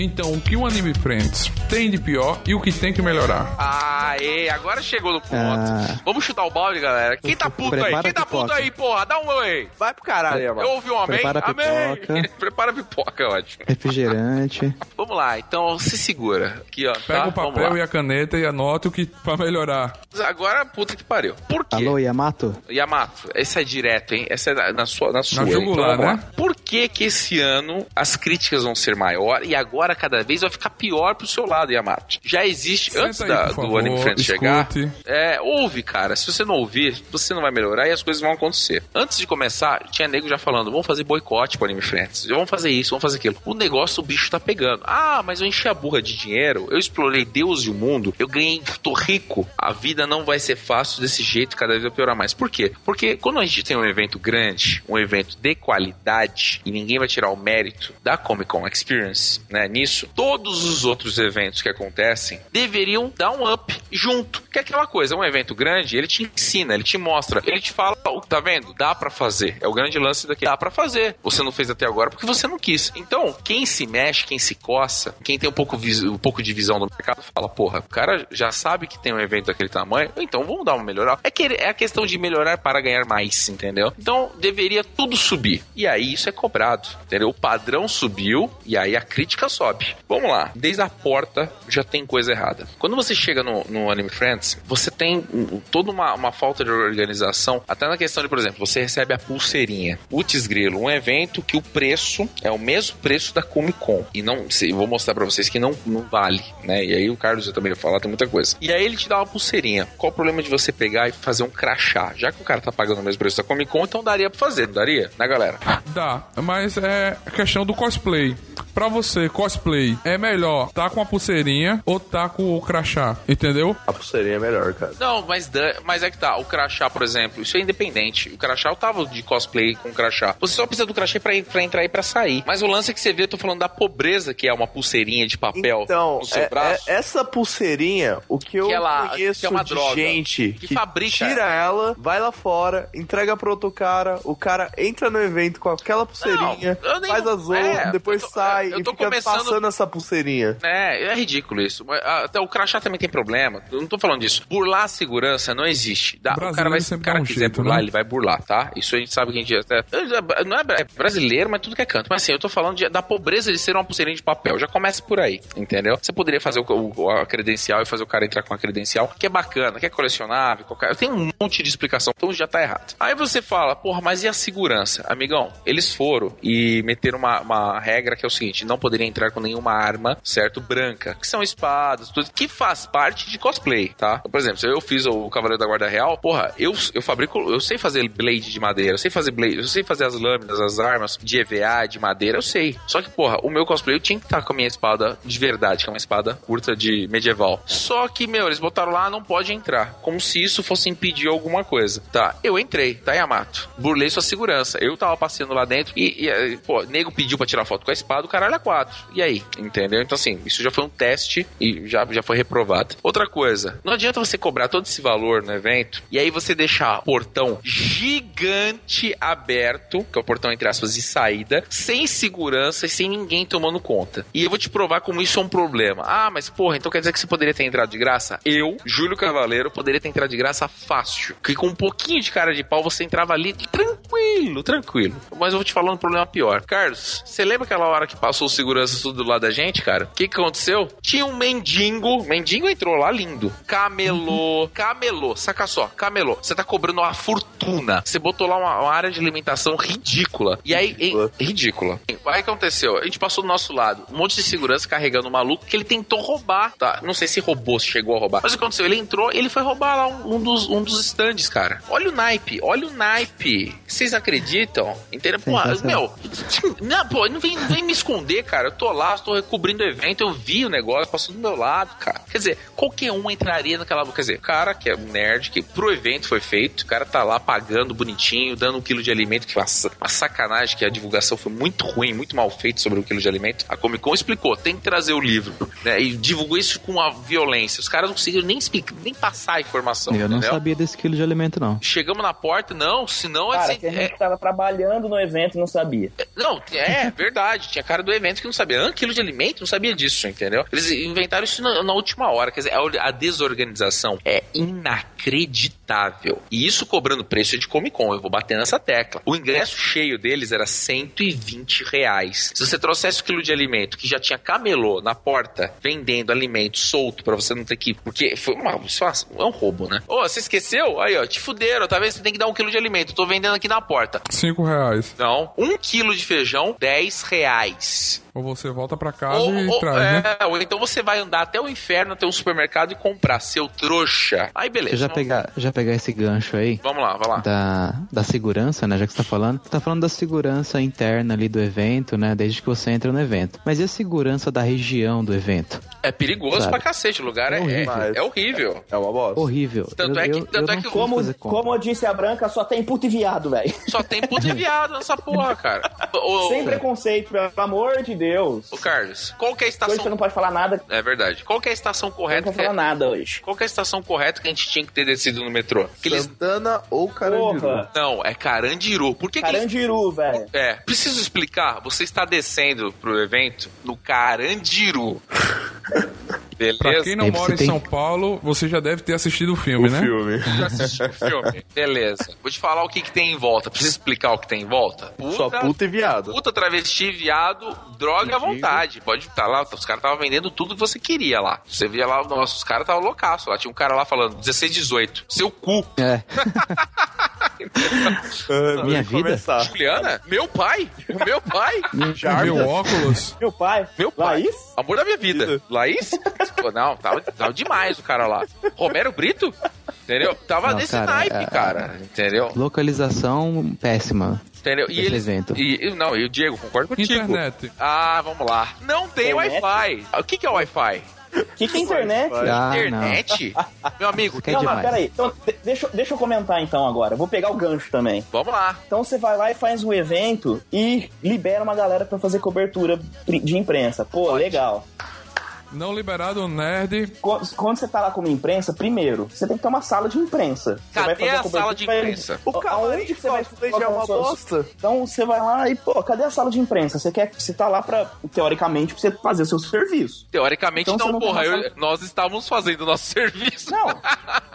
Então, o que o Anime Friends tem de pior e o que tem que melhorar? Ah, Aê, agora chegou no ponto. Ah. Vamos chutar o balde, galera. Quem tá puto aí? Prepara Quem tá puto aí, porra? Dá um oi. Vai pro caralho, Eu mano. ouvi um amém? Prepara amém. pipoca. Prepara a pipoca, ótimo. Refrigerante. Vamos lá, então se segura. Aqui, ó. Pega tá? o papel e a caneta e anota o que pra melhorar. Agora, puta que pariu. Por quê? Alô, Yamato? Yamato, essa é direto, hein? Essa é na, na sua, na sua. jugular, vamos lá. né? Por que que esse ano as críticas vão ser maior e agora cada vez vai ficar pior pro seu lado, Yamato? Já existe, Senta antes aí, da- do favor, Anime Friends chegar, é, ouve, cara. Se você não ouvir, você não vai melhorar e as coisas vão acontecer. Antes de começar, tinha nego já falando, vamos fazer boicote pro Anime Friends. Vamos fazer isso, vamos fazer aquilo. O negócio, o bicho tá pegando. Ah, mas eu enchi a burra de dinheiro, eu explorei Deus e o mundo, eu ganhei, tô rico. A vida não vai ser fácil desse jeito, cada vez vai piorar mais. Por quê? Porque quando a gente tem um evento grande, um evento de qualidade, e ninguém vai tirar o mérito da Comic Con Experience, né, nisso, todos os outros eventos que acontecem deveriam dar um up junto. Que é aquela coisa, um evento grande, ele te ensina, ele te mostra, ele te fala, "Ó, tá vendo? Dá pra fazer. É o grande lance daqui. Dá pra fazer. Você não fez até agora porque você não quis. Então, quem se mexe, quem se coça, quem tem um pouco, um pouco de visão do mercado, fala, porra, o cara já sabe que tem um evento daquele tamanho, então vamos dar uma melhorada. É, que, é a questão de melhorar para ganhar mais, entendeu? Então, deveria tudo subir. E aí, isso é cobrado, entendeu? O padrão subiu e aí a crítica sobe. Vamos lá. Desde a porta já tem coisa errada. Quando você chega no, no Anime Friends, você tem toda uma, uma falta de organização, até na questão de, por exemplo, você recebe a pulseirinha. Putz grilo, um evento que o preço é o mesmo preço da Comic Con. E não, eu vou mostrar pra vocês que não, não vale, né? E aí o Carlos já também vai falar, tem muita coisa. E aí ele te dá uma pulseirinha. Qual o problema de você pegar e fazer um crachá? Já que o cara tá pagando o mesmo preço da Comic Con, então daria pra fazer, não daria? Né, galera? Dá, mas é questão do cosplay. Pra você, cosplay, é melhor tá com a pulseirinha ou tá com o crachá, entendeu? A pulseirinha é melhor, cara. Não, mas, mas é que tá. O crachá, por exemplo, isso é independente. O crachá, eu tava de cosplay com crachá. Você só precisa do crachá pra, pra entrar e pra sair. Mas o lance é que você vê, eu tô falando da pobreza que é uma pulseirinha de papel Então, no seu é- braço. é- essa pulseirinha, o que eu Que ela- conheço que é uma de droga, gente que que, fabrica tira ela, vai lá fora, entrega pro outro cara, o cara entra no evento com aquela pulseirinha, Não, eu nem- faz as outras, é, depois eu tô- sai eu e tô fica começando- passando essa pulseirinha. É, é ridículo isso. Ah, Até o crachá também tem problema. Eu não tô falando disso. Burlar a segurança não existe. Dá- o cara vai, se o cara um quiser jeito, burlar, né? ele vai burlar, tá? Isso a gente sabe que a gente até. Não é, é brasileiro, mas tudo que é canto. Mas assim, eu tô falando de- da pobreza de ser uma pulseirinha de papel. Já começa por aí, entendeu? Você poderia fazer o, o- a credencial e fazer o cara entrar com a credencial, que é bacana, que é colecionável. Qualquer... Tem um monte de explicação, então já tá errado. Aí você fala, porra, mas e a segurança? Amigão, eles foram e meteram uma, uma regra que é o seguinte: não poderia entrar com nenhuma arma, certo? Branca, que são espadas, tudo, que faz parte de cosplay, tá? Por exemplo, se eu fiz o Cavaleiro da Guarda Real, porra, eu, eu fabrico, eu sei fazer blade de madeira, eu sei fazer blade, eu sei fazer as lâminas, as armas de EVA, de madeira, eu sei. Só que, porra, o meu cosplay eu tinha que estar com a minha espada de verdade, que é uma espada curta de medieval. Só que, meu, eles botaram lá, não pode entrar. Como se isso fosse impedir alguma coisa. Tá, eu entrei, tá, Yamato? Burlei sua segurança. Eu tava passeando lá dentro e, e, pô, nego pediu pra tirar foto com a espada, o caralho é quatro. E aí? Entendeu? Então, assim, isso já foi um teste e já, já foi reprovado. Outra coisa, não adianta você cobrar todo esse valor no evento e aí você deixar o portão gigante aberto, que é o portão entre aspas de saída, sem segurança e sem ninguém tomando conta. E eu vou te provar como isso é um problema. Ah, mas porra, então quer dizer que você poderia ter entrado de graça? Eu, Júlio Cavaleiro, poderia ter entrado de graça fácil. Que com um pouquinho de cara de pau você entrava ali tranquilo, tranquilo. Mas eu vou te falar um problema pior. Carlos, você lembra aquela hora que passou o segurança tudo do lado da gente, cara? O que, que aconteceu? Tinha um mendigo. Mendigo entrou lá lindo. Camelô, camelô. Saca só, camelô. Você tá cobrando uma fortuna. Você botou lá uma, uma área de alimentação ridícula. E aí, Ridícula. e- ridícula. Aí o que aconteceu? A gente passou do nosso lado. Um monte de segurança carregando o maluco que ele tentou roubar. Tá? Não sei se roubou, se chegou a roubar. Mas o que aconteceu? Ele entrou e ele foi roubar lá um, um dos, um dos stands, cara. Olha o naipe, olha o naipe. Vocês acreditam? Entendeu? Sensacional. meu, não, pô, não vem, não vem me esconder, cara. Eu tô lá, tô recobrindo o evento, eu vi o negócio, passou do meu lado, cara. Quer dizer, qualquer um entraria naquela. Quer dizer, o cara que é um nerd, que pro evento foi feito, o cara tá lá pagando bonitinho, dando um quilo de alimento, que foi uma sa- uma sacanagem, que a divulgação foi muito ruim, muito mal feita sobre o quilo de alimento. A Comic Con explicou, tem que trazer o livro, né? E divulgou isso com a violência. Os caras não conseguiram nem explicar, nem passar a informação. Eu não entendeu? sabia desse quilo de alimento, não. Chegamos na porta, não, senão é, Cara, assim, que a é, gente tava trabalhando no evento e não sabia. não, é verdade. Tinha cara do do evento que não sabia. Ah, quilo de alimento? Não sabia disso, entendeu? Eles inventaram isso na, na última hora. Quer dizer, a, desorganização é inacreditável. E isso cobrando preço de Comic Con. Eu vou bater nessa tecla. O ingresso cheio deles era 120 reais. Se você trouxesse o quilo de alimento que já tinha camelô na porta vendendo alimento solto pra você não ter que. Porque foi uma, é um roubo, né? Ô, você esqueceu? Aí, ó, te fuderam. Talvez você tem que dar um quilo de alimento. Eu tô vendendo aqui na porta. Cinco reais. Não. Um quilo de feijão, 10 reais. Ou você volta pra casa Ou, e ou- traz, é, né? ou então você vai andar até o inferno, até um supermercado e comprar seu trouxa. Aí beleza. Deixa eu já não- pegar, já pegar esse gancho aí. Vamos lá, vai lá. Da, da segurança, né? Já que você tá falando. Você tá falando da segurança interna ali do evento, né? Desde que você entra no evento. Mas e a segurança da região do evento? É perigoso Sabe? pra cacete. O lugar é, É é, horrível. é horrível. É uma bosta. Horrível. Tanto eu, é que- eu- tanto eu é que Como, como disse a Branca, só tem puto e viado, velho. Só tem puto e viado nessa porra, cara. Sem preconceito, pelo amor de Deus. Ô, Carlos, qual que é a Hoje você estação... não pode falar nada, É verdade. Qual que é a estação não correta? pode que é- falar nada hoje. Qual que é a estação correta que a gente tinha que ter descido no metrô? Que eles... Santana ou Carandiru? Porra, Não, é Carandiru. Por que, que eles... Carandiru, velho. É, preciso explicar. Você está descendo pro evento no Carandiru. Beleza? Pra quem não mora em tem- São Paulo, você já deve ter assistido o filme, O né? filme. Já assistiu o filme? Beleza. Vou te falar o que, que tem em volta. Preciso explicar o que tem em volta? Só puta e viado. Puta, travesti, viado, droga à vontade. Pode estar lá, os caras estavam vendendo tudo que você queria lá. Você via lá, nossa, os caras estavam loucaço lá. Tinha um cara lá falando 16, 18. Seu cu. É, Ah, Minha vida? começar. Juliana? Meu pai? O meu pai? Meu óculos. Meu pai. Meu pai. Laís? Amor da minha vida. Laís? Pô, não, tava, tava demais o cara lá. Romero Brito? Entendeu? Tava Não, nesse cara, naipe, é- cara. Entendeu? localização péssima. Entendeu? E Esse eles. evento. E, não, e o Diego, concordo contigo. Internet. Ah, vamos lá. Não tem? Wi-Fi. O que, que é Wi-Fi? O que, que é internet? Ah, Internet? Meu amigo, Que é demais. peraí. Então, de- deixa, eu- deixa eu comentar então agora. Vou pegar o gancho também. vamos lá. Então você vai lá e faz um evento e libera uma galera pra fazer cobertura de imprensa. Pô, legal. Não liberado nerd. Qu- Quando você tá lá como imprensa, primeiro, você tem que ter uma sala de imprensa. Você Cadê vai fazer a cobertura, sala de vai- imprensa? O camarim que você vai já é uma bosta. Então você vai lá e, pô, cadê a sala de imprensa? Você quer você tá lá pra, teoricamente, pra você fazer o seu serviço. Teoricamente Então não, não porra. uma eu- nós estávamos fazendo o nosso serviço. Não,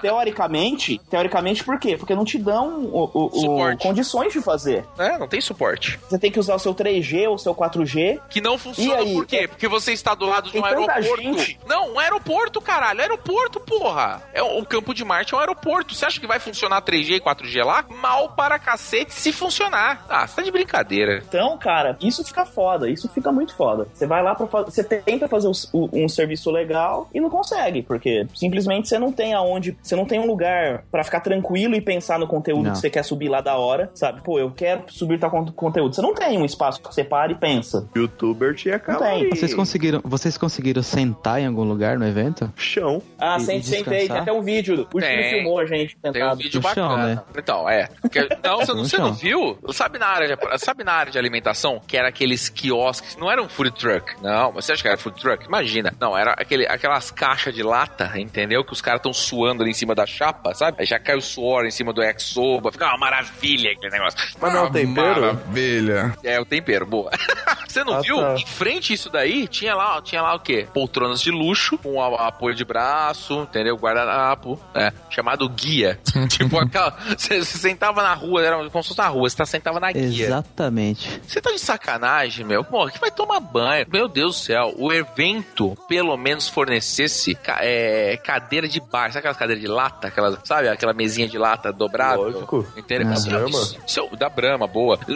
teoricamente, teoricamente por quê? Porque não te dão o, o- o- condições de fazer. É, não tem suporte. Você tem que usar o seu 3G ou o seu 4G. Que não funciona E aí? por quê? Porque você está do lado de um tanta aeroporto. gente. Não, um aeroporto, caralho. Aeroporto, porra. É o Campo de Marte é um aeroporto. Você acha que vai funcionar 3G e 4G lá? Mal para cacete se funcionar. Ah, você tá de brincadeira. Então, cara, isso fica foda, isso fica muito foda. Você vai lá pra fazer. Você tenta fazer o- um serviço legal e não consegue, porque simplesmente você não tem aonde. Você não tem um lugar pra ficar tranquilo e pensar no conteúdo Não. que você quer subir lá da hora, sabe? Pô, eu quero subir tal con- conteúdo. Você não tem um espaço que você para e pensa. Youtuber tinha camarim. Vocês conseguiram, vocês conseguiram sentar em algum lugar no evento? Chão. Ah, E- sente, sentei, tem até um vídeo. O time filmou a gente Tem um sentado. vídeo No chão, bacana. né? Então, é. Porque- não, você, não, você não viu? Sabe na, área de, sabe na área de alimentação? Que era aqueles quiosques. Não era um food truck. Não, você acha que era food truck? Imagina. Não, era aquele, aquelas caixas de lata, entendeu? Que os caras estão suando ali em cima da chapa, sabe? Aí já cai o suor em cima do yakisoba. Fica uma maravilha aquele negócio. Mas não é um tempero? Maravilha. É, o tempero, boa. Você não Ah, viu? tá. Em frente isso daí, tinha lá, tinha lá o quê? Poltronas de luxo, com apoio de braço, entendeu? Guardanapo, é, chamado guia. tipo, aquela, você, sentava na rua, era como se fosse na rua, você tá- sentava na guia. Exatamente. Você tá de sacanagem, meu? Pô, que vai tomar banho. Meu Deus do céu, o evento pelo menos fornecesse ca- é, cadeira de bar, sabe aquelas cadeiras de lata? Aquelas, sabe, aquela mesinha de lata dobrável? Lógico. Entendeu? Da Isso- Brahma? isso- isso- da Brahma, boa.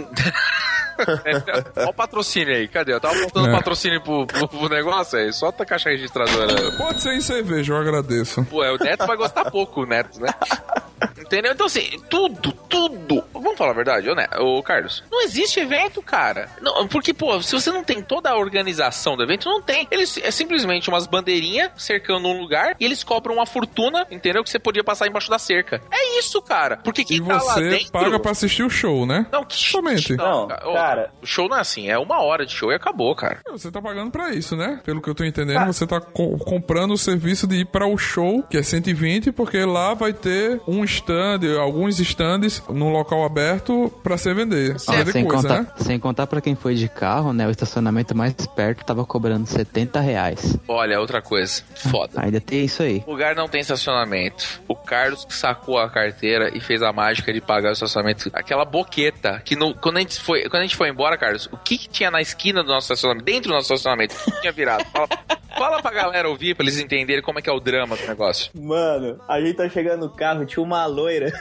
Olha o patrocínio aí, cadê? Eu tava montando É. patrocínio pro, pro- pro negócio aí, só a caixa registradora. Pode ser em cerveja, eu agradeço. Pô, é, o Neto vai gostar pouco, o Neto, né? Entendeu? Então, assim, tudo, tudo. Vamos falar a verdade, ô, né? ô Carlos. Não existe evento, cara. Não, porque, pô, se você não tem toda a organização do evento, não tem. Eles é simplesmente umas bandeirinhas cercando um lugar e eles cobram uma fortuna, entendeu? Que você podia passar embaixo da cerca. É isso, cara. Porque quem E tá lá você dentro. paga pra assistir o show, né? Não, que Somente. Não, Ô, cara. O show não é assim, é uma hora de show e acabou, cara. Você tá pagando pra isso, né? Pelo que eu tô entendendo, você tá co- comprando o serviço de ir para o show, que é 120, porque lá vai ter um stand, alguns stands num local aberto pra você vender. Vender sem, coisa, contar, né? sem contar pra quem foi de carro, né? O estacionamento mais perto tava cobrando 70 reais. Olha, outra coisa. Foda. Ainda tem isso aí. O lugar não tem estacionamento. O Carlos sacou a carteira e fez a mágica de pagar o estacionamento. Aquela boqueta que no, quando, a gente foi, quando a gente foi embora, Carlos, o que, que tinha na esquina do nosso estacionamento, dentro do nosso estacionamento, o que tinha virado? Fala, fala pra galera ouvir, pra eles entenderem como é que é o drama do negócio. Mano, a gente tá chegando no carro, tinha uma loira.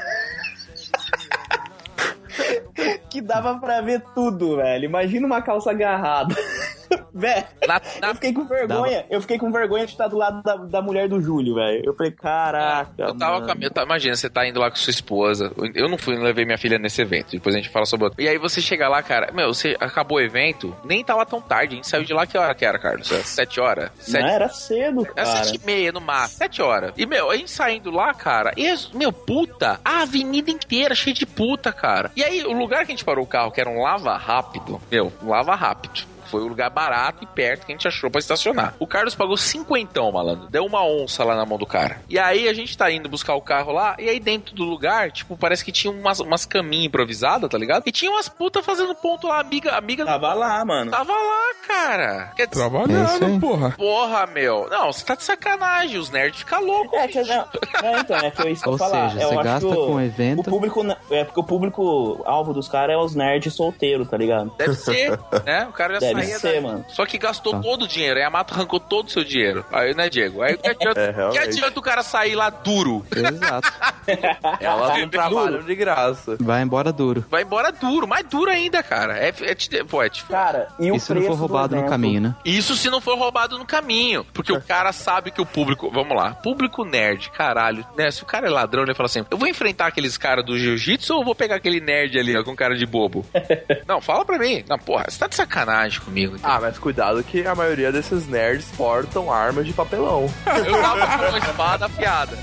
que dava pra ver tudo, velho. Imagina uma calça agarrada. Na, na- eu fiquei com vergonha. Eu fiquei com vergonha de estar do lado da, da mulher do Júlio, velho. Eu falei, caraca. eu tava mano. com a minha, tá- imagina, você tá indo lá com sua esposa. Eu não fui, não levei minha filha nesse evento. Depois a gente fala sobre outro. E aí você chega lá, cara, meu, você acabou o evento, nem tava tão tarde. A gente saiu de lá que hora que era, Carlos? Sete horas? Não, Sete era cedo, É cara. sete e meia no máximo, sete horas. E, meu, a gente saindo lá, cara, e, meu, puta, a avenida inteira cheia de puta, cara. E aí, o lugar que a gente parou o carro, que era um lava rápido, meu, um lava rápido. Foi o lugar barato e perto que a gente achou pra estacionar. O Carlos pagou cinquentão, malandro. Deu uma onça lá na mão do cara. E aí a gente tá indo buscar o carro lá. E aí dentro do lugar, tipo, parece que tinha umas, umas caminhas improvisadas, tá ligado? E tinha umas putas fazendo ponto lá, amiga, amiga. Tava lá, mano. Tava lá, cara. Quer dizer, É Trabalhando, aí. porra. Porra, meu. Não, você tá de sacanagem. Os nerds ficam loucos. É, que, não, não, então, é que eu isso que eu Ou falar. seja, eu você gasta que o, com um evento. O público, é porque o público alvo dos caras é os nerds solteiros, tá ligado? Deve ser, né? O cara já Deve ser, mano. Só que gastou Tá. todo o dinheiro. Aí a Mato arrancou todo o seu dinheiro. Aí, né, Diego? Aí que adianta, É, que adianta o cara sair lá duro? Exato. Elas não trabalham de graça. Vai embora duro. Vai embora duro, mais duro ainda, cara. É, é, te- pô, é tipo, Cara, e o Isso não for do roubado no caminho, né? Isso se não for roubado no caminho. Porque o cara sabe que o público. Vamos lá. Público nerd, caralho. Né? Se o cara é ladrão, ele fala assim: eu vou enfrentar aqueles caras do jiu-jitsu ou eu vou pegar aquele nerd ali, ó, com cara de bobo? não, fala pra mim. Não, porra, você tá de sacanagem comigo. entendeu? Ah, mas cuidado que a maioria desses nerds portam armas de papelão. Eu tava com uma espada afiada.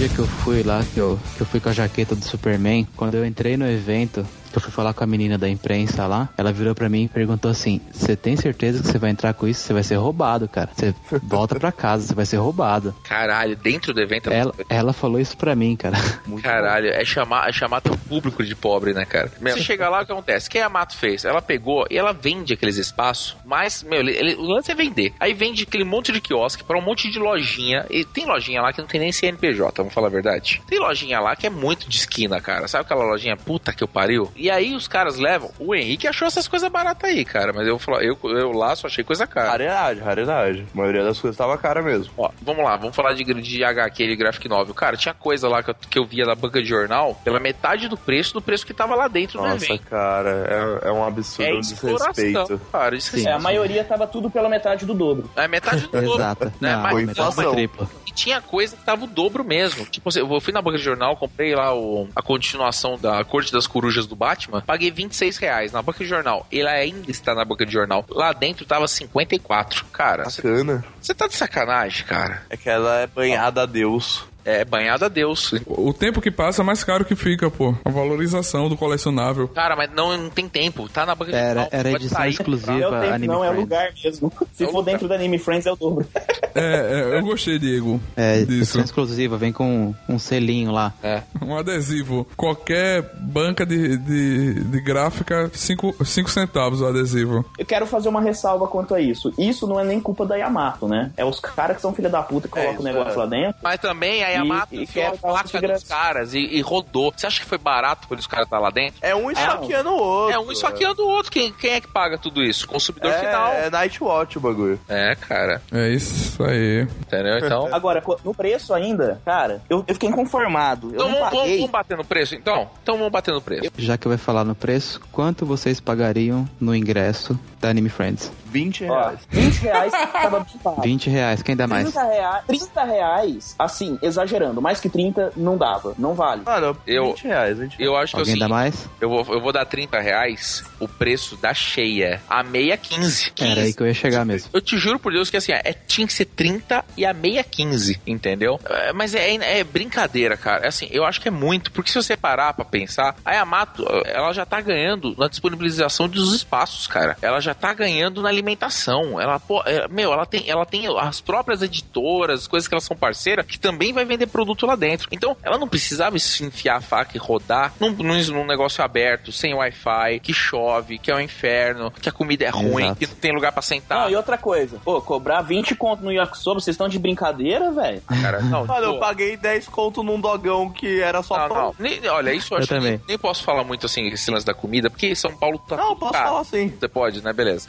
Dia que eu fui lá, que eu, que eu fui com a jaqueta do Superman, quando eu entrei no evento, que eu fui falar com a menina da imprensa lá, ela virou pra mim e perguntou assim: Você tem certeza que você vai entrar com isso? Você vai ser roubado, cara. Você volta pra casa, você vai ser roubado. Caralho, dentro do evento. Ela, ela falou isso pra mim, cara. Caralho, é chamar, é chamar teu público de pobre, né, cara? Meu, você chega lá, o que acontece? O que a Mato fez? Ela pegou e ela vende aqueles espaços, mas, meu, ele, ele- o lance é vender. Aí vende aquele monte de quiosque pra um monte de lojinha. E tem lojinha lá que não tem nem CNPJ, vamos falar a verdade. Tem lojinha lá que é muito de esquina, cara. Sabe aquela lojinha puta que eu pariu? E aí os caras levam. O Henrique achou essas coisas baratas aí, cara. Mas eu, eu, eu lá só achei coisa cara. Raridade, raridade. A maioria das coisas tava cara mesmo. Ó, vamos lá, vamos falar de, de HQ de graphic novel. Cara, tinha coisa lá que eu, que eu via na banca de jornal pela metade do preço do preço que tava lá dentro do Nossa, evento. cara, é, é um absurdo, É um desrespeito. cara. Isso Sim. É, a maioria tava tudo pela metade do dobro. é metade do dobro. Exato. Né? Não, Mas- Foi metade inflação. foi tripla. E tinha coisa que tava o dobro mesmo. Tipo, assim, eu fui na banca de jornal, comprei lá o, a continuação da Corte das Corujas do Batman, paguei 26 reais na banca de jornal. Ele ainda está na banca de jornal. Lá dentro tava 54. Cara, Bacana. você tá de sacanagem, cara. É que ela é banhada a Deus. É banhada a Deus. O tempo que passa, mais caro que fica, pô. A valorização do colecionável. Cara, mas não, não tem tempo. Tá na banca. Era, era edição sair. exclusiva É o tempo, Anime não, é Friends. lugar mesmo. Se É for lugar. dentro da Anime Friends, é o dobro. É, é, eu gostei, Diego. É, disso. edição exclusiva, vem com um selinho lá. É. Um adesivo. Qualquer banca de, de, de gráfica, 5 centavos o adesivo. Eu quero fazer uma ressalva quanto a isso. Isso não é nem culpa da Yamato, né? É os caras que são filha da puta que colocam o negócio é. lá dentro. Mas também a E- Yamato e enfiou a graça. dos caras e, e rodou. Você acha que foi barato por os caras estar lá dentro? É um esfaqueando o outro. É um esfaqueando o outro. Quem, quem é que paga tudo isso? Consumidor É, final. é Night Watch o bagulho. É, cara. É isso aí. Entendeu? Então. Agora, no preço ainda, cara, eu, eu fiquei inconformado. Eu Então vamos, paguei. vamos bater no preço, então? Então vamos bater no preço. Já que vai falar no preço, quanto vocês pagariam no ingresso da Anime Friends? 20 Ó, reais. 20 reais tava barato. 20 reais, quem dá mais? 30 reais, 30 reais, assim, exagerando, mais que 30 não dava, não vale. Mano, Eu- 20 reais. 20 reais. Eu acho que é Alguém dá mais? eu vou, eu vou dar 30 reais o preço da cheia. A meia 15. 15. Era aí que eu ia chegar mesmo. Eu te juro por Deus que assim, é, tinha que ser 30 e a meia 15, entendeu? É, mas é, é brincadeira, cara. É Assim, eu acho que é muito, porque se você parar pra pensar, a Yamato, ela já tá ganhando na disponibilização dos espaços, cara. Ela já tá ganhando na alimentação. Ela, pô, é, meu, ela tem, ela tem as próprias editoras, coisas que elas são parceiras, que também vai vender produto lá dentro. Então, ela não precisava se enfiar a faca e rodar num, num, num negócio aberto, sem Wi-Fi, que chove, que é um inferno, que a comida é ruim, Exato. que não tem lugar pra sentar. Não, e outra coisa, pô, cobrar 20 conto no yakisoba, vocês estão de brincadeira, velho? cara. Não, Mano, eu paguei 10 conto num dogão que era só não, pão. não. Nem- olha, isso eu, Eu acho que também. nem, nem posso falar muito assim, esse lance da comida, porque São Paulo tá. Não, tudo posso caro. falar assim. Você pode, né? Beleza.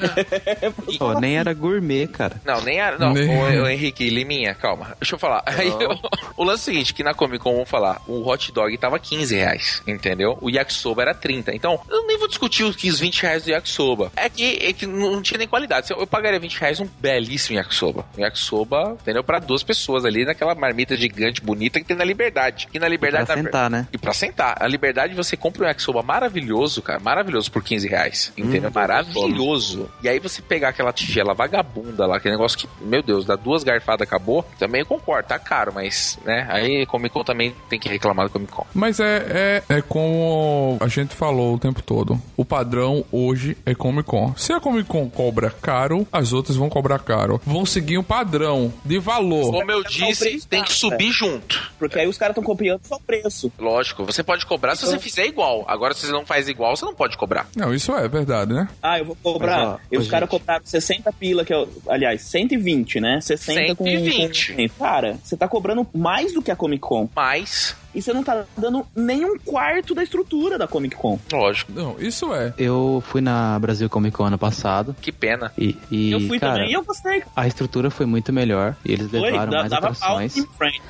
Pô, nem era gourmet, cara. Não, nem a. Não, Nem- o, o Henrique Liminha, calma. Deixa eu falar. Aí, o, lance é o seguinte: que na Comic Con, vamos falar, o hot dog tava 15 reais, entendeu? O yakisoba era 30. Então, eu nem vou discutir os 15, 20 reais do yakisoba. É que, é que não tinha nem qualidade. Eu, pagaria 20 reais um belíssimo yakisoba. Um yakisoba, entendeu? Pra duas pessoas ali naquela marmita gigante, bonita que tem na Liberdade. E na Liberdade. Pra na- sentar, né? E pra sentar. A Liberdade você compra um yakisoba maravilhoso, cara. Maravilhoso por 15 reais. Entendeu? maravilhoso. E aí você pegar aquela tigela vagabunda lá, aquele negócio que, meu Deus, dá duas garfadas, acabou. Também eu concordo, tá caro, mas, né? Aí Comic Con também tem que reclamar do Comic Con. Mas é, é, é como a gente falou o tempo todo. O padrão hoje é Comic Con. Se a Comic Con cobra caro, as outras vão cobrar caro. Vão seguir um padrão de valor. Como eu disse, tem que subir junto. Porque aí os caras estão copiando só o preço. Lógico, você pode cobrar se você fizer igual. Agora, se você não faz igual, você não pode cobrar. Não, isso é verdade, né? Ah, eu vou cobrar. Ó, e os caras gente. cobraram 60 pila, que é, aliás, 120, né? 60 com- 120. com. Cara, você tá cobrando mais do que a Comic Con. Mas, E você não tá dando nem um quarto da estrutura da Comic Con. lógico, Não, isso é. Eu fui na Brasil Comic Con ano passado que pena. e, e, eu fui cara, também e eu gostei. a estrutura foi muito melhor e eles Foi, levaram mais atrações.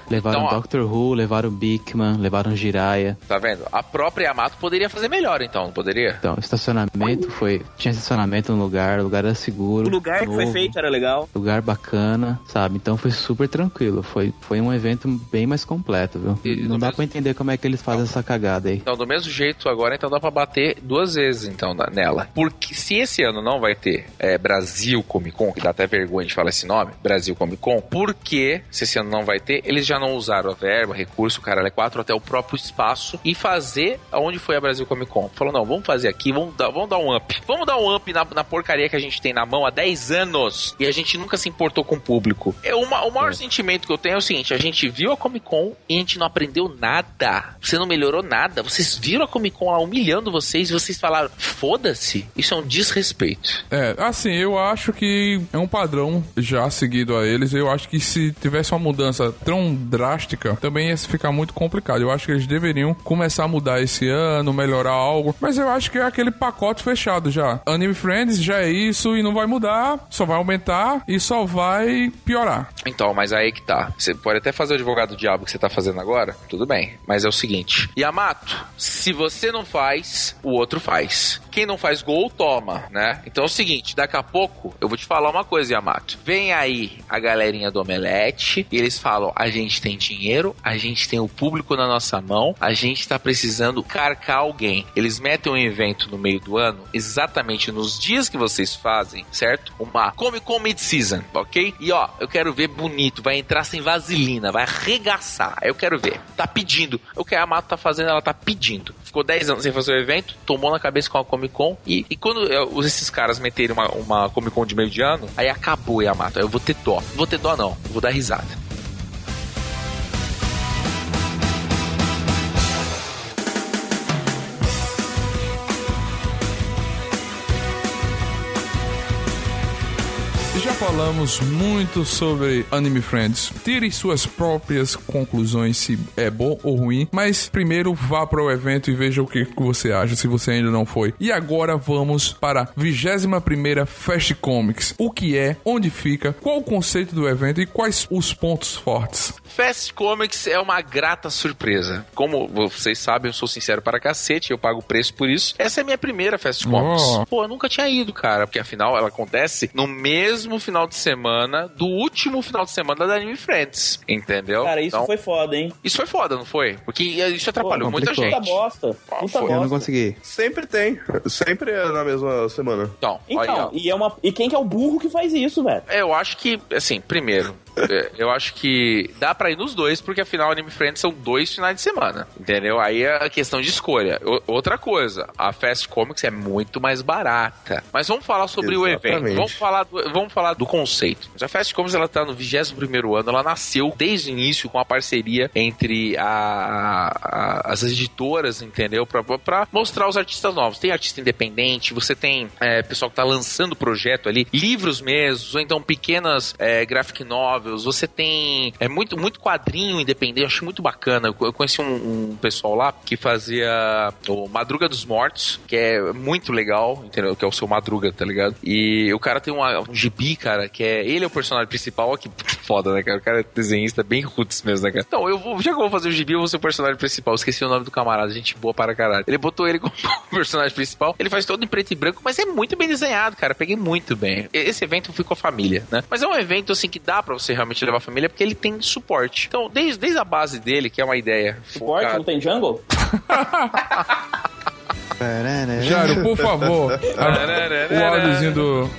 Levaram Então. Doctor Who, levaram Bigman, levaram Jiraiya. Tá vendo? A própria Yamato poderia fazer melhor, então, não poderia? Então, estacionamento foi. Tinha estacionamento no lugar, o lugar era seguro. O lugar que foi novo, feito era legal. Lugar bacana, sabe? Então foi super tranquilo. Foi, foi um evento bem mais completo, viu? E- Não no dá pra entender como é que eles fazem essa cagada aí. Então, do mesmo jeito, agora então dá pra bater duas vezes então nela. Porque se esse ano não vai ter é, Brasil Comic Con, que dá até vergonha de falar esse nome, Brasil Comic Con, porque se esse ano não vai ter, eles já não usaram a verba, recurso, cara, é quatro até o próprio espaço e fazer aonde foi a Brasil Comic Con. Falou, não, vamos fazer aqui, vamos dar, vamos dar um up. Vamos dar um up na, na porcaria que a gente tem na mão há 10 anos e a gente nunca se importou com o público. É uma, o maior sentimento que eu tenho é o seguinte: a gente viu a Comic Con e a gente não aprendeu nada. Você não melhorou nada. Vocês viram a Comic Con lá humilhando vocês e vocês falaram, foda-se. Isso é um desrespeito. É, assim, eu acho que é um padrão já seguido a eles. Eu acho que se tivesse uma mudança tão drástica, também ia ficar muito complicado. Eu acho que eles deveriam começar a mudar esse ano, melhorar algo. Mas eu acho que é aquele pacote fechado já. Anime Friends já é isso e não vai mudar, só vai aumentar e só vai piorar. Então, mas aí que tá. Você pode até fazer o advogado do diabo que você tá fazendo agora, tudo bem. Mas é o seguinte: Yamato, se você não faz, o outro faz. Quem não faz gol, toma, né? Então é o seguinte: daqui a pouco eu vou te falar uma coisa, Yamato. Vem aí a galerinha do Omelete e eles falam: a gente tem dinheiro, a gente tem o público na nossa mão, a gente tá precisando carcar alguém. Eles metem um evento no meio do ano, exatamente nos dias que vocês fazem, certo? Uma Comic Con Mid-Season, ok? E ó, eu quero ver bonito, vai entrar sem vaselina, vai arregaçar. Eu quero ver. Tá pedindo. O que a Yamato tá fazendo, ela tá pedindo. Ficou 10 anos sem fazer o evento, tomou na cabeça com a Comic Con. E, e quando é, esses caras meterem uma, uma Comic Con de meio de ano, aí acabou Yamato. Aí eu vou ter dó. Não vou ter dó, não. Eu vou dar risada. Já falamos muito sobre Anime Friends. Tire suas próprias conclusões se é bom ou ruim, mas primeiro vá para o evento e veja o que você acha, se você ainda não foi. E agora vamos para a 21ª Fast Comics. O que é, onde fica, qual o conceito do evento e quais os pontos fortes. Fast Comics é uma grata surpresa. Como vocês sabem, eu sou sincero para cacete, eu pago o preço por isso. Essa é a minha primeira Fast Comics. Oh. Pô, eu nunca tinha ido, cara, porque afinal ela acontece no mesmo final de semana do último final de semana da Anime Friends, entendeu? Cara, isso Então, foi foda, hein? isso foi foda, não foi? Porque isso atrapalhou Pô, muita gente. Puta bosta. Ah, Puta foi. Eu não bosta. consegui. Sempre tem. Sempre é na mesma semana. Então, olha aí. Então, e, é uma... e quem que é o burro que faz isso, velho? Eu acho que, assim, primeiro, é, eu acho que dá pra ir nos dois, porque afinal Anime Friends são dois finais de semana, entendeu? Aí é a questão de escolha. O- outra coisa, a Fast Comics é muito mais barata. Mas vamos falar sobre o evento. Exatamente. Vamos falar do, vamos falar do conceito. A Fast Comics ela tá no 21º ano, ela nasceu desde o início com a parceria entre a- a- as editoras, entendeu? Pra, pra mostrar os artistas novos. Tem artista independente, você tem é, pessoal que tá lançando projeto ali, livros mesmos, ou então pequenas é, graphic novels, você tem é muito, muito quadrinho independente, eu acho muito bacana. Eu, conheci um, um pessoal lá que fazia o Madruga dos Mortos, que é muito legal, entendeu? Que é o seu Madruga, tá ligado? E o cara tem uma, um gibi, cara, que é ele é o personagem principal, que foda, né, cara? O cara é desenhista bem roots mesmo, né, cara? Então, eu vou, já que eu vou fazer o gibi, eu vou ser o personagem principal. Eu esqueci o nome do camarada, gente boa para caralho. Ele botou ele como personagem principal, ele faz todo em preto e branco, mas é muito bem desenhado, cara. Peguei muito bem. Esse evento eu fui com a família, né? Mas é um evento, assim, que dá pra você realmente levar a família, porque ele tem suporte. Então, desde, desde a base dele, que é uma ideia. Suporte, focada- não tem jungle? Jairo, por favor, o áudiozinho do.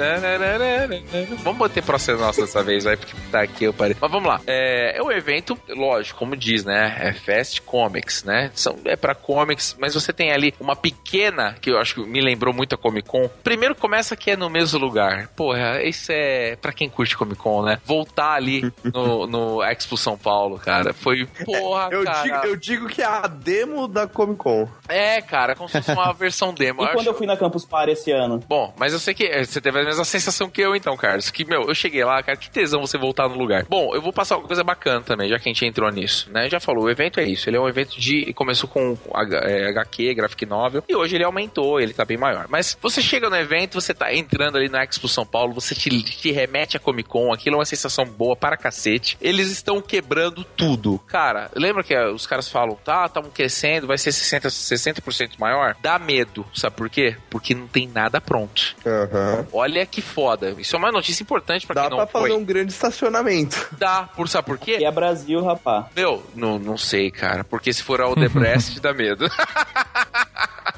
Vamos bater processo nosso dessa vez, vai, porque tá aqui eu parei. Mas vamos lá. É, é um evento, lógico, como diz, né? É Fast Comics, né? São, é pra comics, mas você tem ali uma pequena, que eu acho que me lembrou muito a Comic Con. Primeiro começa que é no mesmo lugar. Porra, isso é pra quem curte Comic Con, né? Voltar ali no, no Expo São Paulo, cara. Foi, porra, Eu cara. digo, eu digo que é a demo da Comic Con. É, cara, como se fosse uma versão demo. E quando acho- eu fui na Campus Party esse ano? Bom, mas eu sei que eh, você teve a mesma sensação que eu, então, Carlos. Que, meu, eu cheguei lá, cara, que tesão você voltar no lugar. Bom, eu vou passar uma coisa bacana também, já que a gente entrou nisso, né? Já falou, o evento é isso. Ele é um evento de. Começou com H- HQ, Graphic Novel, e hoje ele aumentou, ele tá bem maior. Mas você chega no evento, você tá entrando ali na Expo São Paulo, você te, te remete a Comic Con, aquilo é uma sensação boa para cacete. Eles estão quebrando tudo. Cara, lembra que os caras falam, tá, estamos crescendo, vai ser 60%, 60% maior? Dá medo, sabe por quê? Porque não tem nada pronto. Aham. Olha que foda. Isso é uma notícia importante pra Dá quem não pra foi. fazer um grande estacionamento. Dá, por sabe por quê? Que é Brasil, rapá. Meu, não, não sei, cara. Porque se for a Odebrecht, dá medo.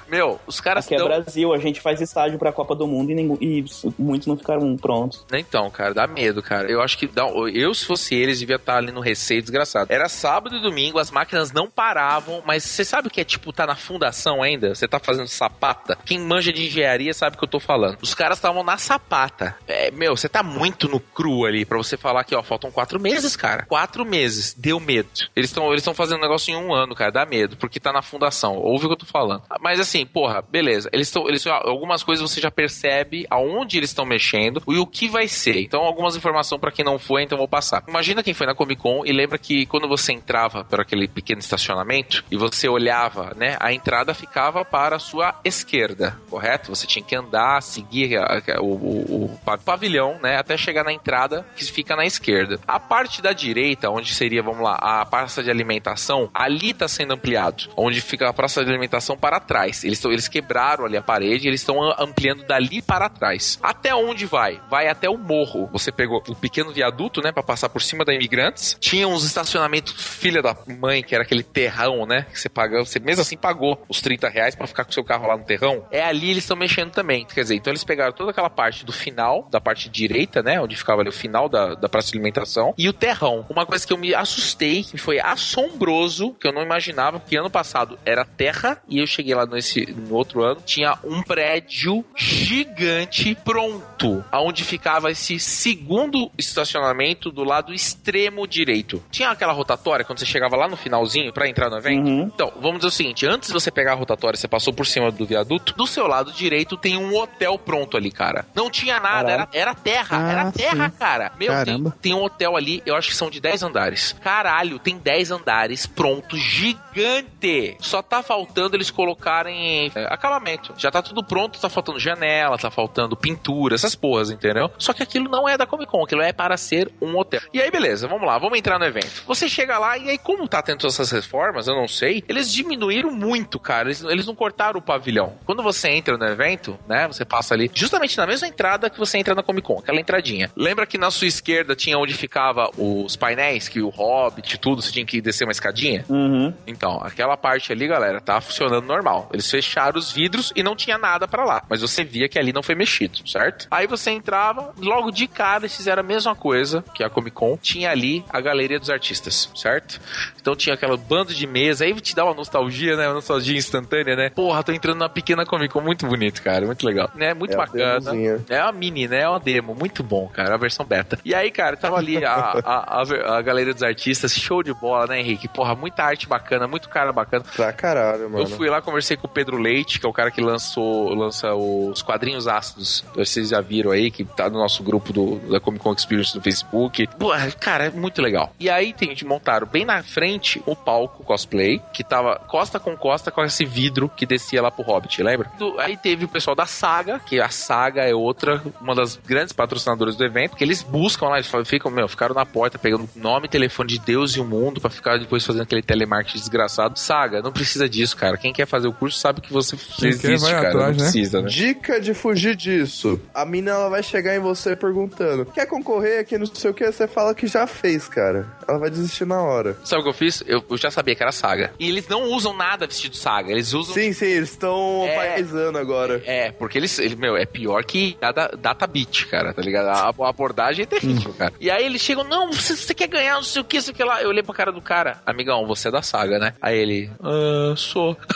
Meu, os caras Aqui é dão... Brasil, a gente faz estágio pra Copa do Mundo e, ningu- e muitos não ficaram prontos. Então, cara, dá medo, cara. Eu acho que dá... eu, se fosse eles, devia estar ali no receio desgraçado. Era sábado e domingo, as máquinas não paravam, mas você sabe o que é tipo tá na fundação ainda? Você tá fazendo sapata? Quem manja de engenharia sabe o que eu tô falando. Os caras estavam na sapata. É, meu, você tá muito no cru ali pra você falar que, ó, faltam quatro meses, cara. Quatro meses. Deu medo. Eles estão eles fazendo negócio em um ano, cara. Dá medo, porque tá na fundação. Ouve o que eu tô falando. Mas assim, porra, beleza. Eles estão. Eles, algumas coisas você já percebe aonde eles estão mexendo e o que vai ser. Então, algumas informações pra quem não foi, então vou passar. Imagina quem foi na Comic Con e lembra que quando você entrava por aquele pequeno estacionamento e você olhava, né, a entrada ficava para a sua esquerda, correto? Você tinha que andar, seguir a- a- o, o- o pa- pavilhão, né, até chegar na entrada que fica na esquerda. A parte da direita, onde seria, vamos lá, a praça de alimentação, ali está sendo ampliado, onde fica a praça de alimentação para trás. Eles, tão- eles quebraram ali a parede, eles estão ampliando dali para trás. Até onde vai? Vai até o morro. Você pegou o pequeno viaduto, né, para passar por cima da Imigrantes. Tinha uns estacionamentos filha da mãe, que era aquele terrão, né, que você pagava, você mesmo assim pagou os 30 reais para ficar com seu carro lá no terrão. É ali eles estão mexendo também. Quer dizer, então eles pegaram toda aquela parte do final, da parte direita, né, onde ficava ali o final da, da praça de alimentação, e o terrão. Uma coisa que eu me assustei, que foi assombroso, que eu não imaginava, porque ano passado era terra, e eu cheguei lá nesse no outro ano, tinha um prédio gigante pronto, aonde ficava esse segundo estacionamento do lado extremo direito. Tinha aquela rotatória quando você chegava lá no finalzinho para entrar no evento? Uhum. Então, vamos dizer o seguinte, antes de você pegar a rotatória, você passou por cima do viaduto, do seu lado direito tem um hotel pronto ali, cara. Não tinha nada, era, era terra, Ah, era terra, sim. cara. Meu, tem, Caramba. tem um hotel ali, eu acho que são de 10 andares. Caralho, tem 10 andares pronto, gigante. Só tá faltando eles colocarem é, acabamento. Já tá tudo pronto, tá faltando janela, tá faltando pintura, essas porras, entendeu? Só que aquilo não é da Comic Con, aquilo é para ser um hotel. E aí, beleza, vamos lá, vamos entrar no evento. Você chega lá e aí, como tá tendo todas essas reformas, eu não sei, eles diminuíram muito, cara. Eles, eles não cortaram o pavilhão. Quando você entra no evento, né, você passa ali, justamente na mesma entrada que você entra na Comic Con, aquela entradinha. Lembra que na sua esquerda tinha onde ficava os painéis, que o Hobbit e tudo, você tinha que descer uma escadinha? Uhum. Então, aquela parte ali, galera, tá funcionando normal. Eles fecharam os vidros e não tinha nada pra lá. Mas você via que ali não foi mexido, certo? Aí você entrava, logo de cara eles fizeram a mesma coisa que a Comic Con. Tinha ali a galeria dos artistas, certo? Então tinha aquela bando de mesa. Aí te dá uma nostalgia, né? Uma nostalgia instantânea, né? Porra, tô entrando numa pequena Comic Con. Muito bonito, cara. Muito legal. Né? Muito É bacana. É uma mini, né? É uma demo. Muito bom, cara. A versão beta. E aí, cara, tava ali a, a, a, a galeria dos artistas. Show de bola, né, Henrique? Porra, muita arte bacana, muito cara bacana. Pra caralho, mano. Eu fui lá, conversei com o Pedro Leite, que é o cara que lançou lança os quadrinhos ácidos. Vocês já viram aí, que tá no nosso grupo do, da Comic Con Experience no Facebook. Pô, cara, é muito legal. E aí tem, montaram bem na frente o palco cosplay, que tava costa com costa com esse vidro que descia lá pro Hobbit, lembra? Do- aí teve o pessoal da Saga, que a Saga é outra, uma das grandes patrocinadoras do evento, que eles buscam lá, eles ficam, meu, ficaram na porta pegando nome e telefone de Deus e o mundo pra ficar depois fazendo aquele telemarketing desgraçado. Saga, não precisa disso, cara. Quem quer fazer o curso sabe que você Quem existe, cara. atrás, não né? precisa, né? Dica de fugir disso. A mina ela vai chegar em você perguntando: quer concorrer aqui no sei o que? Você fala que já fez, cara. Ela vai desistir na hora. Sabe o que eu fiz? Eu, eu já sabia que era Saga. E eles não usam nada vestido Saga. Eles usam Sim, sim, eles estão É. paisando agora. É, porque eles, ele, meu, é pior que data, data beat, cara, tá ligado? A, a abordagem é terrível, cara. E aí eles chegam, não, você, você quer ganhar, não sei o que, sei o que lá. Eu olhei pra cara do cara, amigão, você é da saga, né? Aí ele, ah, sou.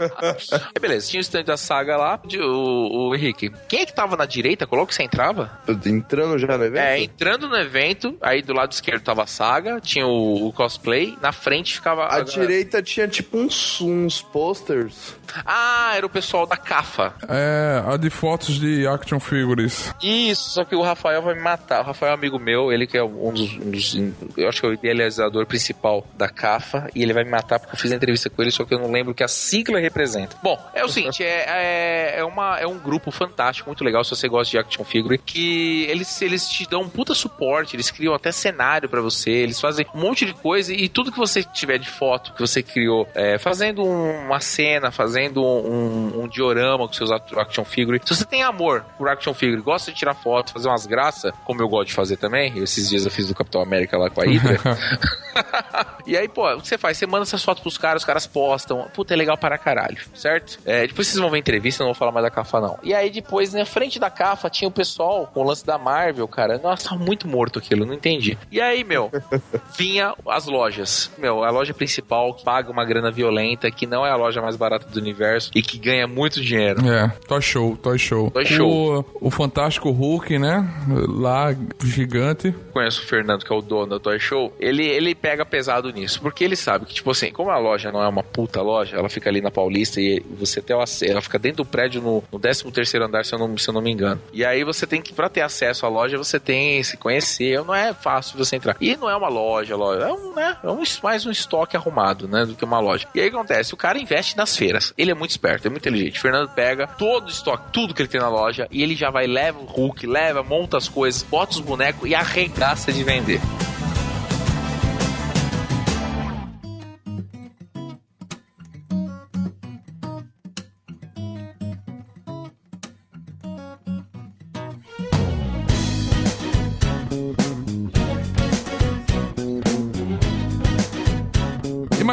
Aí beleza, tinha o stand da saga lá, de- o, o Henrique. Quem é que tava na direita? Coloca que você entrava? Entrando já no evento? É, entrando no evento, aí do lado esquerdo tava a saga, tinha o, o cosplay, na frente ficava A direita tinha tipo uns, uns posters. Ah, era o pessoal da CAFA. É, a de fotos de action figures. Isso, só que o Rafael vai me matar. O Rafael é amigo meu, ele que é um dos, um dos- Eu acho que é o idealizador principal da CAFA, e ele vai me matar porque eu fiz a entrevista com ele, só que eu não lembro o que a sigla representa. Bom, é o seguinte: é, é, é, uma, é um grupo fantástico, muito legal, se você gosta de action figure, que eles, eles te dão um puta suporte, eles criam até cenário pra você, eles fazem um monte de coisa, e tudo que você tiver de foto que você criou, é, fazendo um- uma cena, fazendo um, um diorama com seus act- action figure. Se você tem amor por action figure, gosta de tirar foto, fazer umas graças, como eu gosto de fazer também, esses dias eu fiz do Capitão América lá com a Hydra. e aí, pô, o que você faz? Você manda essas fotos pros caras, os caras postam. Puta, é legal para caralho, certo? É, depois vocês vão ver entrevista, não vou falar mais da Cafa, não. E aí, depois, na frente da Cafa, tinha o pessoal com o lance da Marvel, cara. Nossa, tava muito morto aquilo, não entendi. E aí, meu, vinha as lojas. Meu, a loja principal paga uma grana violenta, que não é a loja mais barata do universo e que ganha muito dinheiro. É, Toy Show, Toy Show. Toy Show. O, o Fantástico Hulk, né? Lá, gigante. conheço o Fernando, que é o dono da Toy Show, ele, ele pega pesado nisso, porque ele sabe que, tipo assim, como a loja não é uma puta loja, ela fica ali na Paulista e você tem o acesso, ela fica dentro do prédio no, no 13 terceiro andar, se eu, não, se eu não me engano. E aí você tem que, pra ter acesso à loja, você tem que se conhecer, não é fácil você entrar. E não é uma loja, loja, é, um, né, é um, mais um estoque arrumado, né, do que uma loja. E aí acontece, o cara investe nas feiras, ele é muito esperto, é muito inteligente. O Fernando pega todo o estoque, tudo que ele tem na loja, e ele já vai, leva o Hulk, leva, monta as coisas, bota os bonecos e arregaça de vender.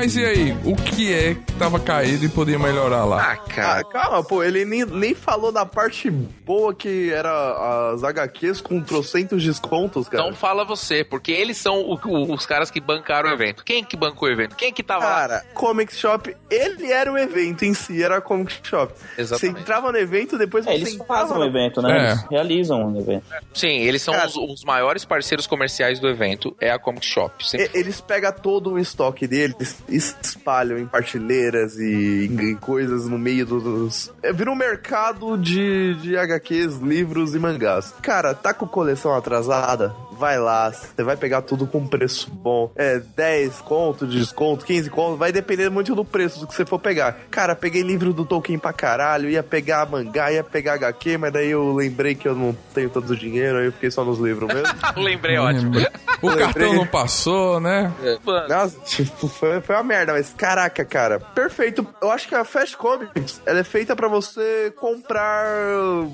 Mas e aí, o que é que tava caído e podia melhorar lá? Ah, Ah, cara. calma, pô, ele nem, nem falou da parte boa que era as HQs com trocentos descontos, cara. Então fala você, porque eles são o- o- os caras que bancaram o evento. Quem que bancou o evento? Quem que tava lá? Cara, Comic Shop, ele era o evento em si, era a Comic Shop. Exatamente. Você entrava no evento, depois É, você eles fazem na- evento, né? É. Eles realizam um evento. Sim, eles são Cara. os, os maiores parceiros comerciais do evento, é a Comic Shop. Sempre Eles pegam todo o estoque deles, espalham em partilheiras e em coisas no meio dos. É, vira um mercado de, de HQs, livros e mangás. Cara, tá com coleção atrasada? Vai lá, você vai pegar tudo com preço bom. É 10 conto de desconto, 15 conto, vai depender muito do preço do que você for pegar. Cara, peguei livro do Tolkien pra caralho, ia pegar mangá, ia pegar HQ, mas daí eu lembrei que eu não tenho tanto dinheiro, aí eu fiquei só nos livros mesmo. Lembrei, ótimo. O cartão não passou, né? Mano, Nossa, tipo, foi, foi uma merda, mas caraca, cara, perfeito. Eu acho que a Fast Comics, ela é feita pra você comprar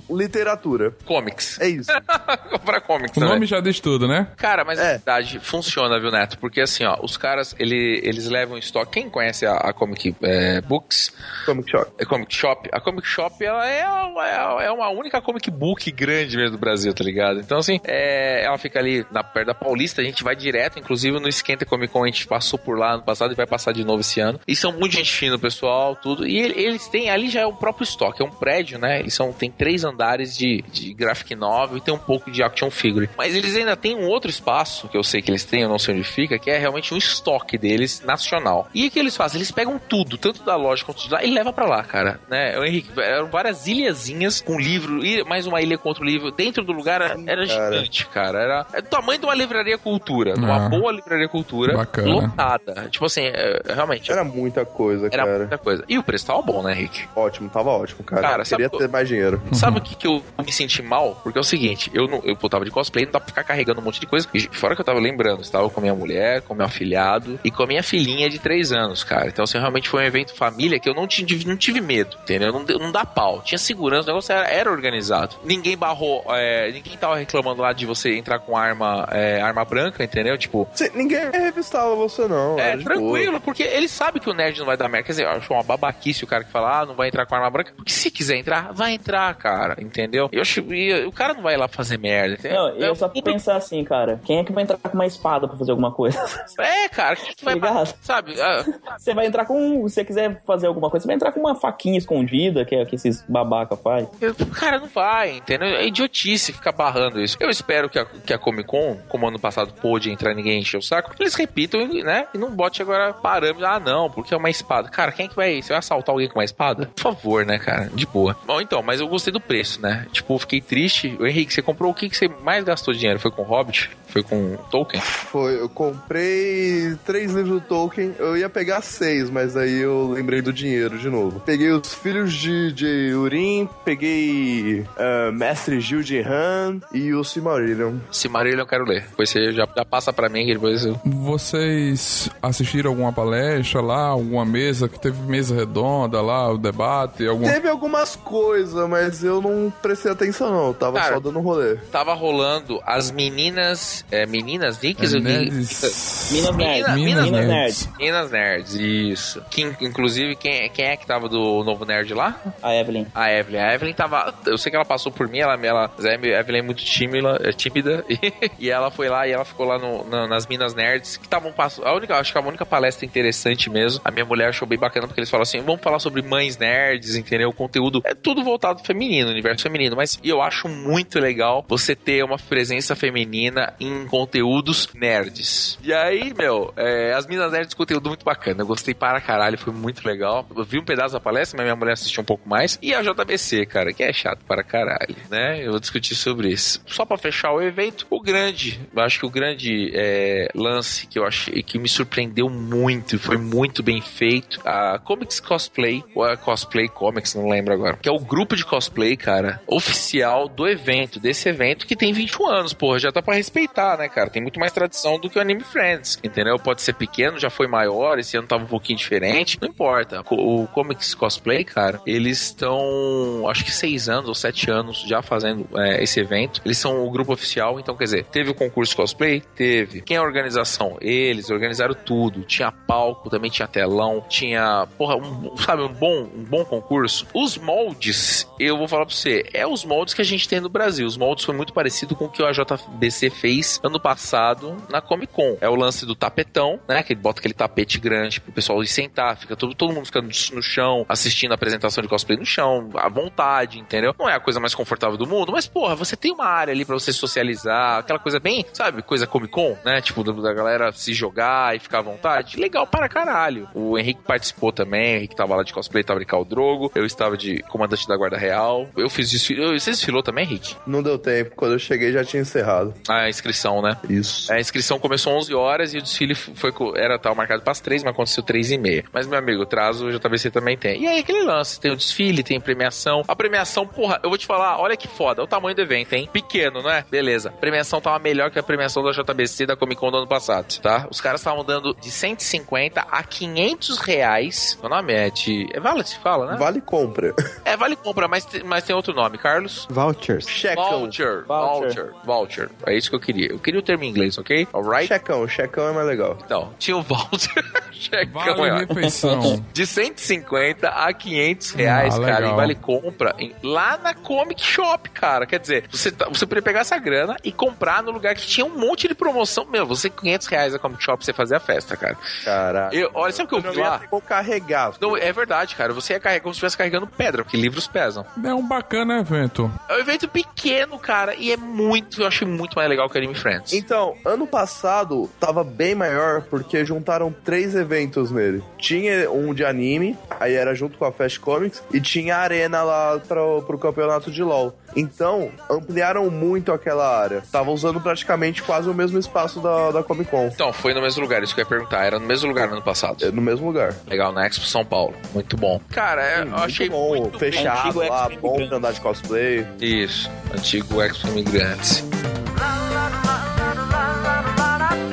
literatura. Comics. É isso. Comprar comics O nome já diz tudo, né? Cara, mas É. na verdade funciona, viu, Neto? Porque assim, ó, os caras, ele, eles levam estoque. Quem conhece a, a Comic é, Books, Comic Shop. é Comic Shop, a Comic Shop, ela é, é, é uma única comic book grande mesmo do Brasil, tá ligado? Então, assim, é, ela fica ali na perto da Paulista, a gente vai direto, inclusive no Esquenta Comic Con, a gente passou por lá no passado e vai passar de novo esse ano. E são muito gente fina, o pessoal, tudo. E ele- eles têm, ali já é o próprio estoque, é um prédio, né? Eles são, tem três andares de, de graphic novel e tem um pouco de action figure. Mas eles ainda têm um outro espaço, que eu sei que eles têm, eu não sei onde fica, que é realmente um estoque deles nacional. E o que eles fazem? Eles pegam tudo, tanto da loja quanto de lá, e levam pra lá, cara. Né? O Henrique, eram várias ilhazinhas com livro, mais uma ilha com outro livro. Dentro do lugar era, era cara. gigante, cara. Era é do tamanho de uma livraria cultura, de uma Ah. boa livraria cultura, Bacana. lotada. Tipo assim, é, realmente. Era muita coisa, Era cara. muita coisa. E o preço tava bom, né, Henrique? Ótimo, tava ótimo, cara. Cara, sabe Queria que eu- ter mais dinheiro. Sabe o que, que eu me senti mal? Porque é o seguinte, eu não, eu tava de cosplay, não dá pra ficar carregando um monte de coisa. E fora que eu tava lembrando, eu estava com minha mulher, com meu afilhado e com a minha filhinha de 3 anos, cara. Então, assim, realmente foi um evento família que eu não tive, não tive medo, entendeu? Não, não dá pau. Tinha segurança, o negócio era, era organizado. Ninguém barrou, é, ninguém tava reclamando lá de você entrar com arma, é, arma branca, entendeu? Tipo, Cê- ninguém revistava você, não. é, de boa. tranquilo, porque ele sabe que o nerd não vai dar merda. Quer dizer, eu acho uma babaquice o cara que fala, ah, não vai entrar com arma branca. Porque se quiser entrar, vai entrar, cara, entendeu? Eu acho, e o cara não vai lá fazer merda, entendeu? Não, eu só pensar assim, cara, quem é que vai entrar com uma espada pra fazer alguma coisa? É, cara, quem que vai. Ligado? Sabe? ah, Você vai entrar com. Se você quiser fazer alguma coisa, você vai entrar com uma faquinha escondida, que é que esses babaca faz. eu- cara, não vai, entendeu? É idiotice ficar barrando isso. Eu espero que a, que a Comic Con, como ano passado pôde entrar ninguém encher o saco, eles repitam, né? E não bote agora parâmetro. Ah, não, porque é uma espada. Cara, quem é que vai. Você vai assaltar alguém com uma espada? Por favor, né, cara? De boa. Bom, então, mas eu gostei do preço, né? Tipo, eu fiquei triste. O Henrique, você comprou o que, que você mais gastou dinheiro? Foi com Hobbit? Foi com Tolkien? Foi, eu comprei três livros do Tolkien. Eu ia pegar seis, mas aí eu lembrei do dinheiro de novo. Peguei os Filhos de, de Urim, peguei ah, Mestre Gil de Han e o Silmarillion. Silmarillion eu quero ler. Depois você já, já passa pra mim, que depois eu... Vocês assistiram alguma palestra lá, alguma mesa que teve mesa redonda lá, o debate, alguma Teve algumas coisas, mas eu não prestei atenção não. Eu tava Cara, só dando rolê. Tava rolando as meninas... É, meninas Nicks? É, nerds. Minas Nerds. Minas Minas, Nerds. Nerds. Meninas Nerds, isso. Que, inclusive, quem, quem é que tava do Novo Nerd lá? A Evelyn. A Evelyn. A Evelyn tava. Eu sei que ela passou por mim, ela, ela, a Evelyn é muito tímida, é tímida e, e ela foi lá e ela ficou lá no- na- nas Minas Nerds, que estavam passando. A única, acho que a única palestra interessante mesmo. A minha mulher achou bem bacana porque eles falam assim: vamos falar sobre mães nerds, entendeu? O conteúdo é tudo voltado feminino, universo feminino. Mas eu acho muito legal você ter uma presença feminina em conteúdos nerds. E aí, meu, é, as Minas Nerds conteúdo muito bacana. Eu gostei para caralho, foi muito legal. Eu vi um pedaço da palestra, mas minha mulher assistiu um pouco mais. E a JBC, cara, que é chato para caralho, né? Eu vou discutir sobre isso. Só para fechar o evento, o grande, eu acho que o grande é, lance que eu achei que me surpreendeu muito foi muito bem feito, a Comics Cosplay, ou a Cosplay Comics, não lembro agora, que é o grupo de cosplay, cara, oficial do evento, desse evento que tem 21 anos, porra, já tá pra respeitar né, cara? Tem muito mais tradição do que o Anime Friends, entendeu? Pode ser pequeno, já foi maior, esse ano tava um pouquinho diferente, não importa. O, o Comics Cosplay, cara, eles estão, acho que seis anos ou sete anos já fazendo é, esse evento. Eles são o grupo oficial, então quer dizer, teve o concurso cosplay? Teve. Quem é a organização? Eles organizaram tudo. Tinha palco, também tinha telão, tinha, porra, um, sabe, um bom, um bom concurso. Os moldes, eu vou falar pra você, é os moldes que a gente tem no Brasil. Os moldes foi muito parecido com o que a JBC fez ano passado na Comic Con. É o lance do tapetão, né? Que ele bota aquele tapete grande pro pessoal ir sentar, fica todo, todo mundo ficando no chão, assistindo a apresentação de cosplay no chão, à vontade, entendeu? Não é a coisa mais confortável do mundo, mas, porra, você tem uma área ali pra você socializar, aquela coisa bem, sabe, coisa Comic Con, né? Tipo, da galera se jogar e ficar à vontade. Legal para caralho. O Henrique participou também, o Henrique tava lá de cosplay, tava de Caldrogo, eu estava de comandante da Guarda Real. Eu fiz desfile. Você desfilou também, Henrique? Não deu tempo. Quando eu cheguei já tinha encerrado. A inscrição, né? Isso. A inscrição começou 11 horas e o desfile foi era tal marcado para as 3, mas aconteceu 3 e meia. Mas meu amigo, o trazo o JBC também tem. E aí aquele lance, tem o desfile, tem premiação. A premiação, porra, eu vou te falar, olha que foda, o tamanho do evento, hein? Pequeno, né? Beleza. A premiação tava melhor que a premiação da JBC da Comic Con do ano passado, tá? Os caras estavam dando de 150 a 500 reais. O nome é de... É vale se fala, né? Vale compra. É, vale compra, mas, tem- mas tem outro nome. Carlos? Vouchers. Voucher. Voucher. Voucher. Voucher. É isso que eu queria. Eu queria o termo em inglês, ok? Alright? Checão. Checão é mais legal. Então, tinha o voucher. Checão, Vale é. refeição. De 150 a 500 reais, Ah, cara, legal. em vale compra em- lá na Comic Shop, cara. Quer dizer, você, tá- você poderia pegar essa grana e comprar no lugar que tinha um monte de promoção. Meu, você com 500 reais na Comic Shop, você fazia a festa, cara. Caraca. Eu, olha, sabe o que eu vi lá? como carregar. Não, é verdade, cara. Você ia carregar como se estivesse carregando pedra, porque livros pesam. É um bacana evento. É um evento pequeno, cara, e é muito, eu achei muito mais legal que o Anime Friends. Então, ano passado tava bem maior porque juntaram três eventos nele. Tinha um de anime, aí era junto com a Fast Comics, e tinha a arena lá pro, pro campeonato de LoL. Então, ampliaram muito aquela área. Tava usando praticamente quase o mesmo espaço da, da Comic Con. Então, foi no mesmo lugar, isso que eu ia perguntar. Era no mesmo lugar no ano passado. É, No mesmo lugar. Legal, na Expo São Paulo. Muito bom. Cara, é, eu achei muito bom, muito bem. fechado Antigo lá, Expo bom pra andar de cosplay. Isso, antigo Expo Imigrantes.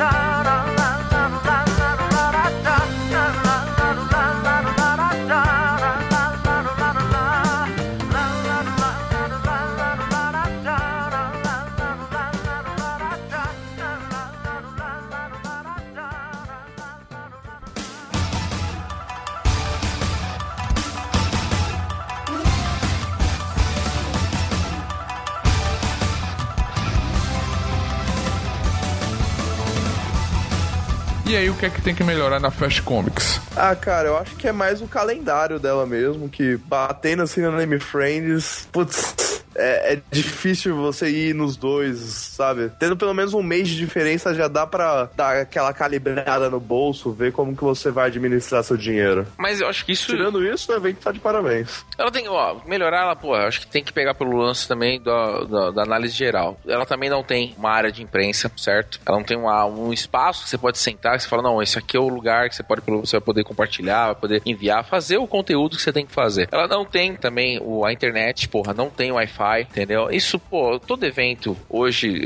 I E aí, o que é que tem que melhorar na Fast Comics? Ah, cara, eu acho que é mais o calendário dela mesmo, que batendo assim no Anime Friends, putz, é, é difícil você ir nos dois, sabe? Tendo pelo menos um mês de diferença já dá pra dar aquela calibrada no bolso, ver como que você vai administrar seu dinheiro. Mas eu acho que isso. Tirando isso, o evento tá de parabéns. Ela tem, ó, melhorar ela, pô, eu acho que tem que pegar pelo lance também da, da, da análise geral. Ela também não tem uma área de imprensa, certo? Ela não tem uma- um espaço que você pode sentar, que você fala, não, esse aqui é o lugar que você pode você vai poder compartilhar, vai poder enviar, fazer o conteúdo que você tem que fazer. Ela não tem também o, a internet, porra, não tem Wi-Fi, entendeu? Isso, pô, todo evento hoje,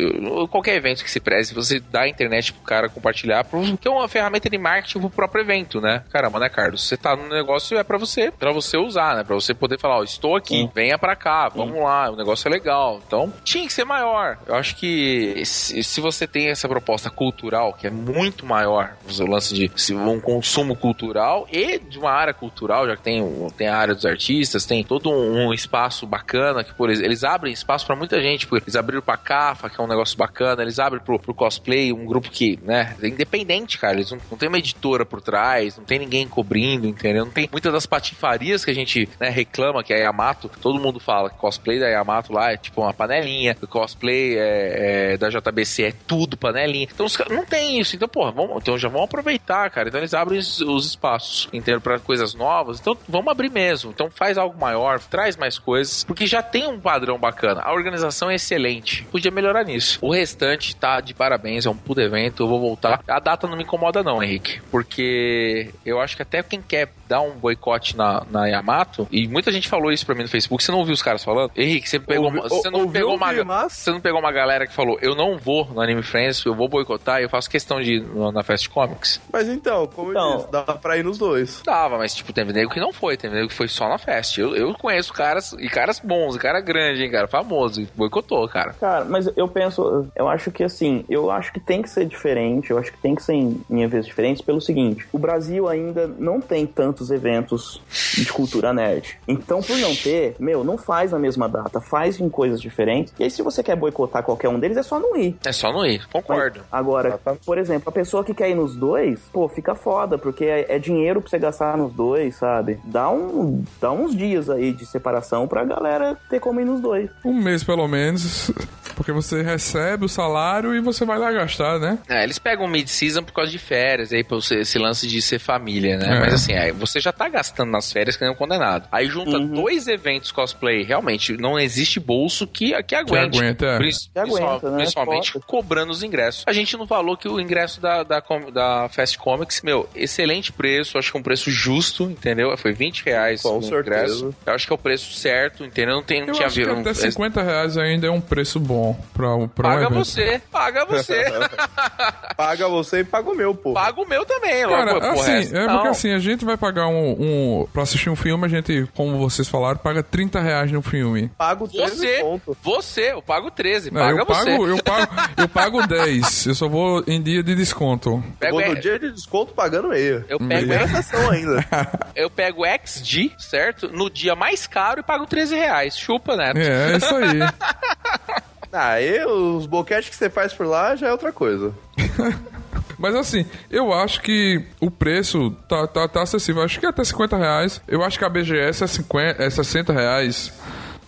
qualquer evento que se preze, você dá a internet pro cara compartilhar, porque é uma ferramenta de marketing pro próprio evento, né? Caramba, né, Carlos? Você tá no negócio, é pra você, pra você usar, né? Pra você poder falar, ó, estou aqui, venha pra cá, vamos lá, o negócio é legal. Então, tinha que ser maior. Eu acho que se, você tem essa proposta cultural, que é muito maior, o lance de se- um consumo cultural e de uma área cultural, já que tem, tem a área dos artistas, tem todo um, espaço bacana, que por eles, eles abrem espaço pra muita gente, porque eles abriram pra CAFA, que é um negócio bacana, eles abrem pro, pro cosplay, um grupo que, né, é independente, cara, eles não, não tem uma editora por trás, não tem ninguém cobrindo, entendeu? Não tem muitas das patifarias que a gente, né, reclama, que a Yamato, todo mundo fala que cosplay da Yamato lá é tipo uma panelinha, o cosplay é, é, da JBC é tudo panelinha. Então os caras não tem isso. Então, porra, vamos, então já vamos aproveitar, cara. Então eles abrem os, os espaços, entendeu? Pra coisas novas. Então vamos abrir mesmo. Então faz algo maior, traz mais coisas, porque já tem um padrão bacana. A organização é excelente. Podia melhorar nisso. O restante tá de parabéns, é um puto evento, eu vou voltar. A data não me incomoda não, Henrique, porque eu acho que até quem quer dar um boicote na, na Yamato, e muita gente falou isso pra mim no Facebook, você não ouviu os caras falando? Henrique, você pegou, Ouvi- uma- você não ouviu, pegou uma, ouvi, mas- você não pegou uma galera que falou, eu não vou no Anime Friends, eu vou boicotar, eu faço questão de ir na Fast Comics. Mas então, como Então- eu disse, dá pra ir nos dois. Dava, mas tipo, teve nego que não foi, teve nego que foi só na Fest. Eu, eu conheço caras, e caras bons, e cara grande, hein, cara, famoso, e boicotou, cara. Cara, mas eu penso, eu acho que assim, eu acho que tem que ser diferente, eu acho que tem que ser em, em eventos diferentes pelo seguinte: o Brasil ainda não tem tantos eventos de cultura nerd. Então, por não ter, meu, não faz na mesma data, faz em coisas diferentes. E aí, se você quer boicotar qualquer um deles, é só não ir. É só não ir, concordo. Agora, por exemplo, a pessoa que quer ir nos dois, pô, fica foda, porque é, é dinheiro pra você gastar nos dois, sabe? Dá, um, dá uns dias aí de separação pra galera ter como ir nos dois. Um mês pelo menos, porque você recebe o salário e você vai lá gastar, né? É, eles pegam mid-season por causa de férias, aí pra você, esse lance de ser família, né? É. Mas assim, aí você já tá gastando nas férias que nem um condenado. Aí junta dois eventos cosplay, realmente, não existe bolso que, que aguente. aguenta, é. Pris- Que aguenta, né? Principalmente Foda. cobrando os ingressos. A gente não falou que o ingresso da, da, da Fast Comics, meu, excelente preço, acho que é um preço justo, entendeu? Foi 20 reais Com o certeza. ingresso. Eu acho que é o preço certo, entendeu? Não, tem, não tinha que até um- 50 reais ainda é um preço bom pra, um- pra um Paga evento. você, paga você. Paga você e paga o meu, pô. paga o meu também, logo, Cara, assim, resto. é Não. porque assim, a gente vai pagar um, um. Pra assistir um filme, a gente, como vocês falaram, paga 30 reais no filme. Pago 13 Você, ponto. você, eu pago 13, Não, paga eu, você. pago, eu, pago, eu pago 10. Eu só vou em dia de desconto. Pego, Vou no dia de desconto pagando meia. eu pego, Primeira sessão ainda. eu pego XG, certo? No dia mais caro e pago 13 reais. Chupa, né? É, é isso aí. Ah, e os boquetes que você faz por lá já é outra coisa. Mas assim, eu acho que o preço tá, tá, tá acessível. Acho que até 50 reais. Eu acho que a BGS é, 50, é 60 reais,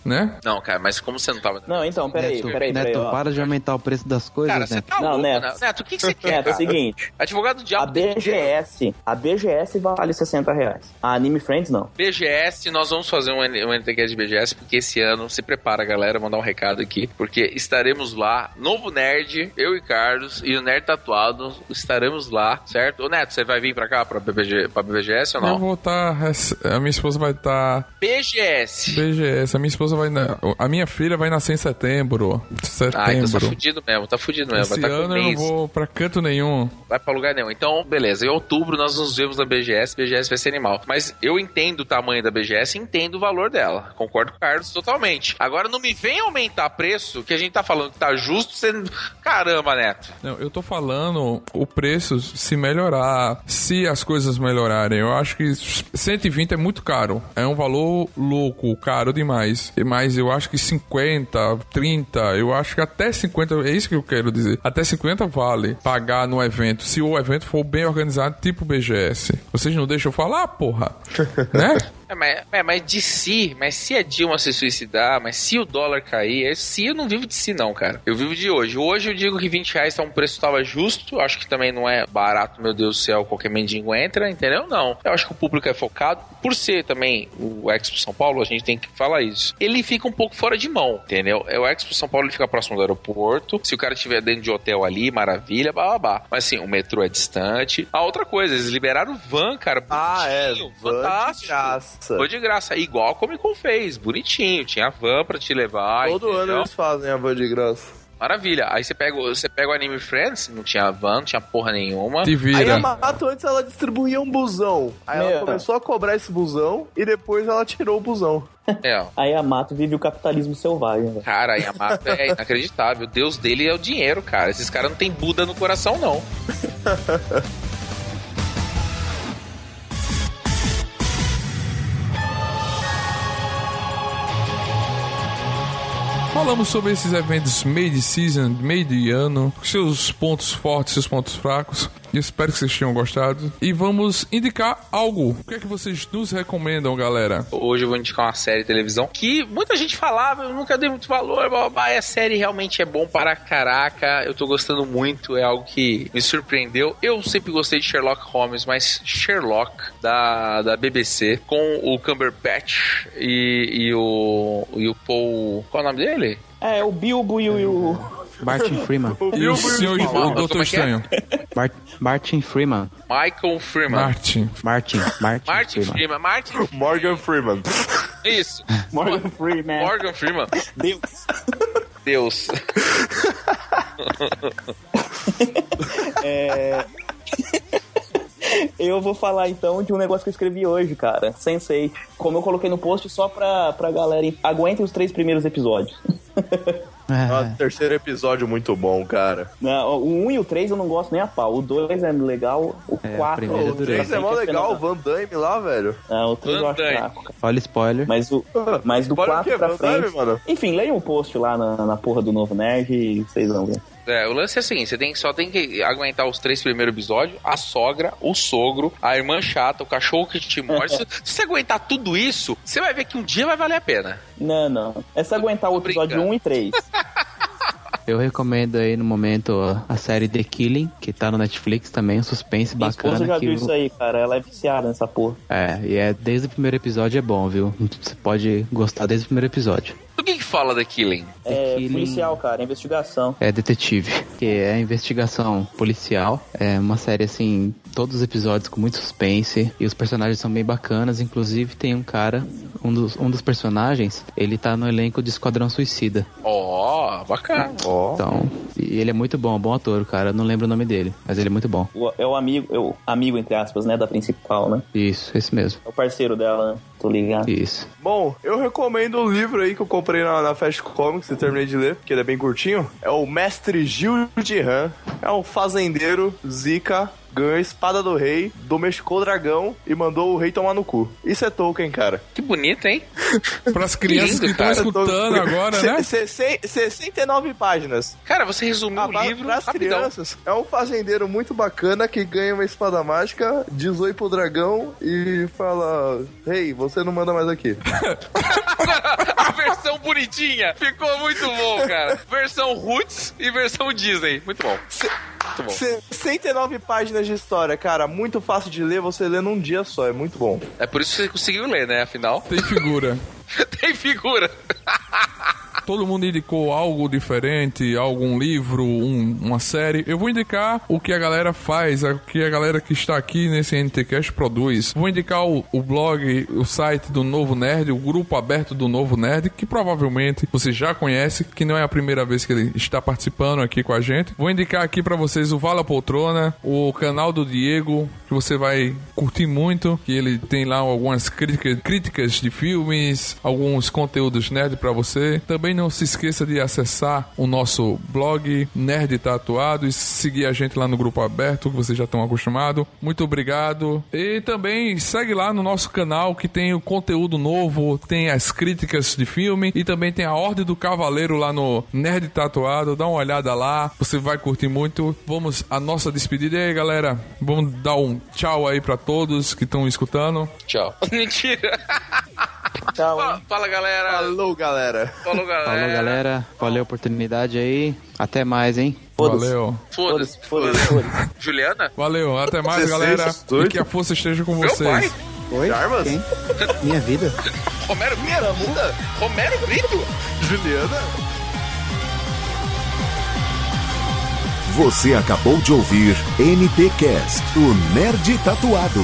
né? Não, cara, mas como você não tava... Não, então, peraí, Neto, peraí, peraí. Neto, ó. para de aumentar o preço das coisas, Cara, você Neto. tá Não, louco, Neto. Neto. Neto, o que, que você quer, É, é o seguinte, Advogado do diabo... a BGS, a BGS vale 60 reais. A Anime Friends não. BGS, nós vamos fazer um, um NTCast de BGS, porque esse ano, se prepara, galera, mandar um recado aqui, porque estaremos lá, novo nerd, eu e Carlos, e o Nerd Tatuado, estaremos lá, certo? Ô Neto, você vai vir pra cá, pra, BBG, pra BGS ou Eu não? vou estar. a minha esposa vai estar. BGS. BGS. A minha esposa vai. na- a minha filha vai nascer em setembro. Setembro. Ah, então tá fudido mesmo, tá fudido mesmo. Esse tá ano eu não vou pra canto nenhum. vai pra lugar nenhum. Então, beleza, em outubro nós nos vemos na BGS, BGS vai ser animal. Mas eu entendo o tamanho da BGS, entendo o valor dela. Concordo com o Carlos totalmente. Agora não me vem aumentar preço, que a gente tá falando que tá justo, você... Caramba, Neto. Não, eu tô falando o preço se melhorar, se as coisas melhorarem. Eu acho que 120 é muito caro. É um valor louco, caro demais. Mas eu acho que 50, 30, eu acho que até 50, é isso que eu quero dizer. Até 50 vale pagar no evento, se o evento for bem organizado, tipo BGS. Vocês não deixam eu falar, porra? né? É, mas, é, mas de si, mas se a Dilma se suicidar, mas se o dólar cair, é se eu não vivo de si não, cara. Eu vivo de hoje. Hoje eu digo que 20 reais tá um preço tava justo, acho que também não é barato, meu Deus do céu, qualquer mendigo entra, entendeu? Não. Eu acho que o público é focado, por ser também o Expo São Paulo, a gente tem que falar isso. Ele fica um pouco fora de mão, entendeu? É, O Expo São Paulo ele fica próximo do aeroporto, se o cara estiver dentro de hotel ali, maravilha, babá. Mas assim, o metrô é distante. A outra coisa, eles liberaram van, cara, Ah, é. van de fantástico. Graça. Foi de graça, igual a Comic Con fez, bonitinho, tinha van pra te levar. Todo entendeu? ano eles fazem a van de graça. Maravilha. Aí você pega, o- você pega o Anime Friends, não tinha van, não tinha porra nenhuma. Te Aí vira. a Mato antes ela distribuía um busão. Aí ela Meu. começou a cobrar esse busão e depois ela tirou o busão. É, ó. A Yamato vive o capitalismo selvagem, velho. Cara, a Yamato é inacreditável. O Deus dele é o dinheiro, cara. Esses caras não tem Buda no coração, não. Falamos sobre esses eventos meio de season, meio de ano, seus pontos fortes, seus pontos fracos. Espero que vocês tenham gostado. E vamos indicar algo. O que é que vocês nos recomendam, galera? Hoje eu vou indicar uma série de televisão que muita gente falava, eu nunca dei muito valor, mas a série realmente é bom para caraca. Eu tô gostando muito, é algo que me surpreendeu. Eu sempre gostei de Sherlock Holmes, mas Sherlock da, da BBC com o Cumberbatch e, e o e o Paul, qual é o nome dele? É, o Bilbo e o. Martin Freeman. E o senhor o Doutor é é? Estranho. Mar- Martin Freeman. Michael Freeman. Martin. Martin. Martin, Martin Freeman. Freeman. Martin. Morgan Freeman. Isso. Morgan Freeman. Morgan Freeman. Deus. Deus. Eu vou falar então de um negócio que eu escrevi hoje, cara. Sensei. Como eu coloquei no post só pra, pra galera. Aguentem os três primeiros episódios. Ah, terceiro episódio muito bom, cara. Não, o 1 e o 3 eu não gosto nem a pau. O 2 é legal. O É, o 4 primeiro O 3 é mó legal, o Van Damme lá, velho. Não, o 3 eu acho fraco. cara. Olha spoiler. Mas, o, mas do Bora o 4 quê? pra Van frente. mano? Enfim, leiam o post lá na, na porra do novo Nerd e vocês vão ver. É, o lance é o seguinte, você tem, só tem que aguentar os três primeiros episódios, a sogra, o sogro, a irmã chata, o cachorro que te morde. se, se você aguentar tudo isso, você vai ver que um dia vai valer a pena. Não, não. É só aguentar o episódio brincando. 1 e 3. Eu recomendo aí no momento a- série The Killing, que tá no Netflix também, um suspense Minha bacana. esposa já viu isso aí, cara. Ela é viciada nessa porra. É, e é desde o primeiro episódio é bom, viu? Você pode gostar desde o primeiro episódio. Do que que fala da Killing? É Killing- policial, cara. investigação. É detetive, que é investigação policial. É uma série assim, todos os episódios com muito suspense e os personagens são bem bacanas. Inclusive tem um cara, um dos, um dos personagens, ele tá no elenco de Esquadrão Suicida. Ó, bacana. Ó. Então, e ele é muito bom, bom ator, cara. Eu não lembro o nome dele, mas ele é muito bom. O- É o amigo, é o amigo, entre aspas, né? Da principal, né? Isso, esse mesmo. É o parceiro dela, né? Tô ligado. Isso. Bom, eu recomendo o livro aí que eu comprei na, na Fast Comics e terminei de ler, porque ele é bem curtinho. É o Mestre Gil de Han. É um fazendeiro, zica, ganhou a espada do rei, domesticou o dragão e mandou o rei tomar no cu. Isso é Tolkien, cara. Que bonito, hein? Para as crianças lindo, que estão cara. escutando agora, né? Se- se- se- 69 páginas. Cara, você resumiu Ah, o para livro as rapidão. crianças. É um fazendeiro muito bacana que ganha uma espada mágica, diz oi pro dragão e fala: Rei, você não manda mais aqui. a versão bonitinha. Ficou muito bom, cara. Versão Roots e versão Disney. Muito bom. Muito bom. 69 páginas de história, cara, muito fácil de ler, você lê num dia só, é muito bom. É por isso que você conseguiu ler, né? Afinal, Tem figura. tem figura. Todo mundo indicou algo diferente, algum livro, um- uma série. Eu vou indicar o que a galera faz, o que a galera que está aqui nesse NTCast produz. Vou indicar o, o blog, o site do Novo Nerd, o grupo aberto do Novo Nerd, que provavelmente você já conhece, que não é a primeira vez que ele está participando aqui com a gente. Vou indicar aqui para vocês o Vala Poltrona, o canal do Diego, que você vai curtir muito, que ele tem lá algumas críticas, críticas de filmes, alguns conteúdos nerd para você. Também não se esqueça de acessar o nosso blog Nerd Tatuado e seguir a gente lá no grupo aberto, que vocês já estão acostumados. Muito obrigado. E também segue lá no nosso canal que tem o conteúdo novo, tem as críticas de filme e também tem a Ordem do Cavaleiro lá no Nerd Tatuado. Dá uma olhada lá, você vai curtir muito. Vamos à nossa despedida e aí, galera. Vamos dar um tchau aí para todos que estão escutando. Tchau. Mentira. Tchau, Fala, galera. Falou, galera. Falou, galera. Falou, galera. Valeu a oportunidade aí. Até mais, hein? Foda-se. Valeu. Foda-se. Foda-se, foda-se. Juliana? Valeu, até mais, 16, galera. 18. E que a força esteja com Meu vocês. pai? Oi? Jarvas? Quem? Minha vida. Romero Brito? Romero Brito? Juliana? Você acabou de ouvir NTCast, o Nerd Tatuado.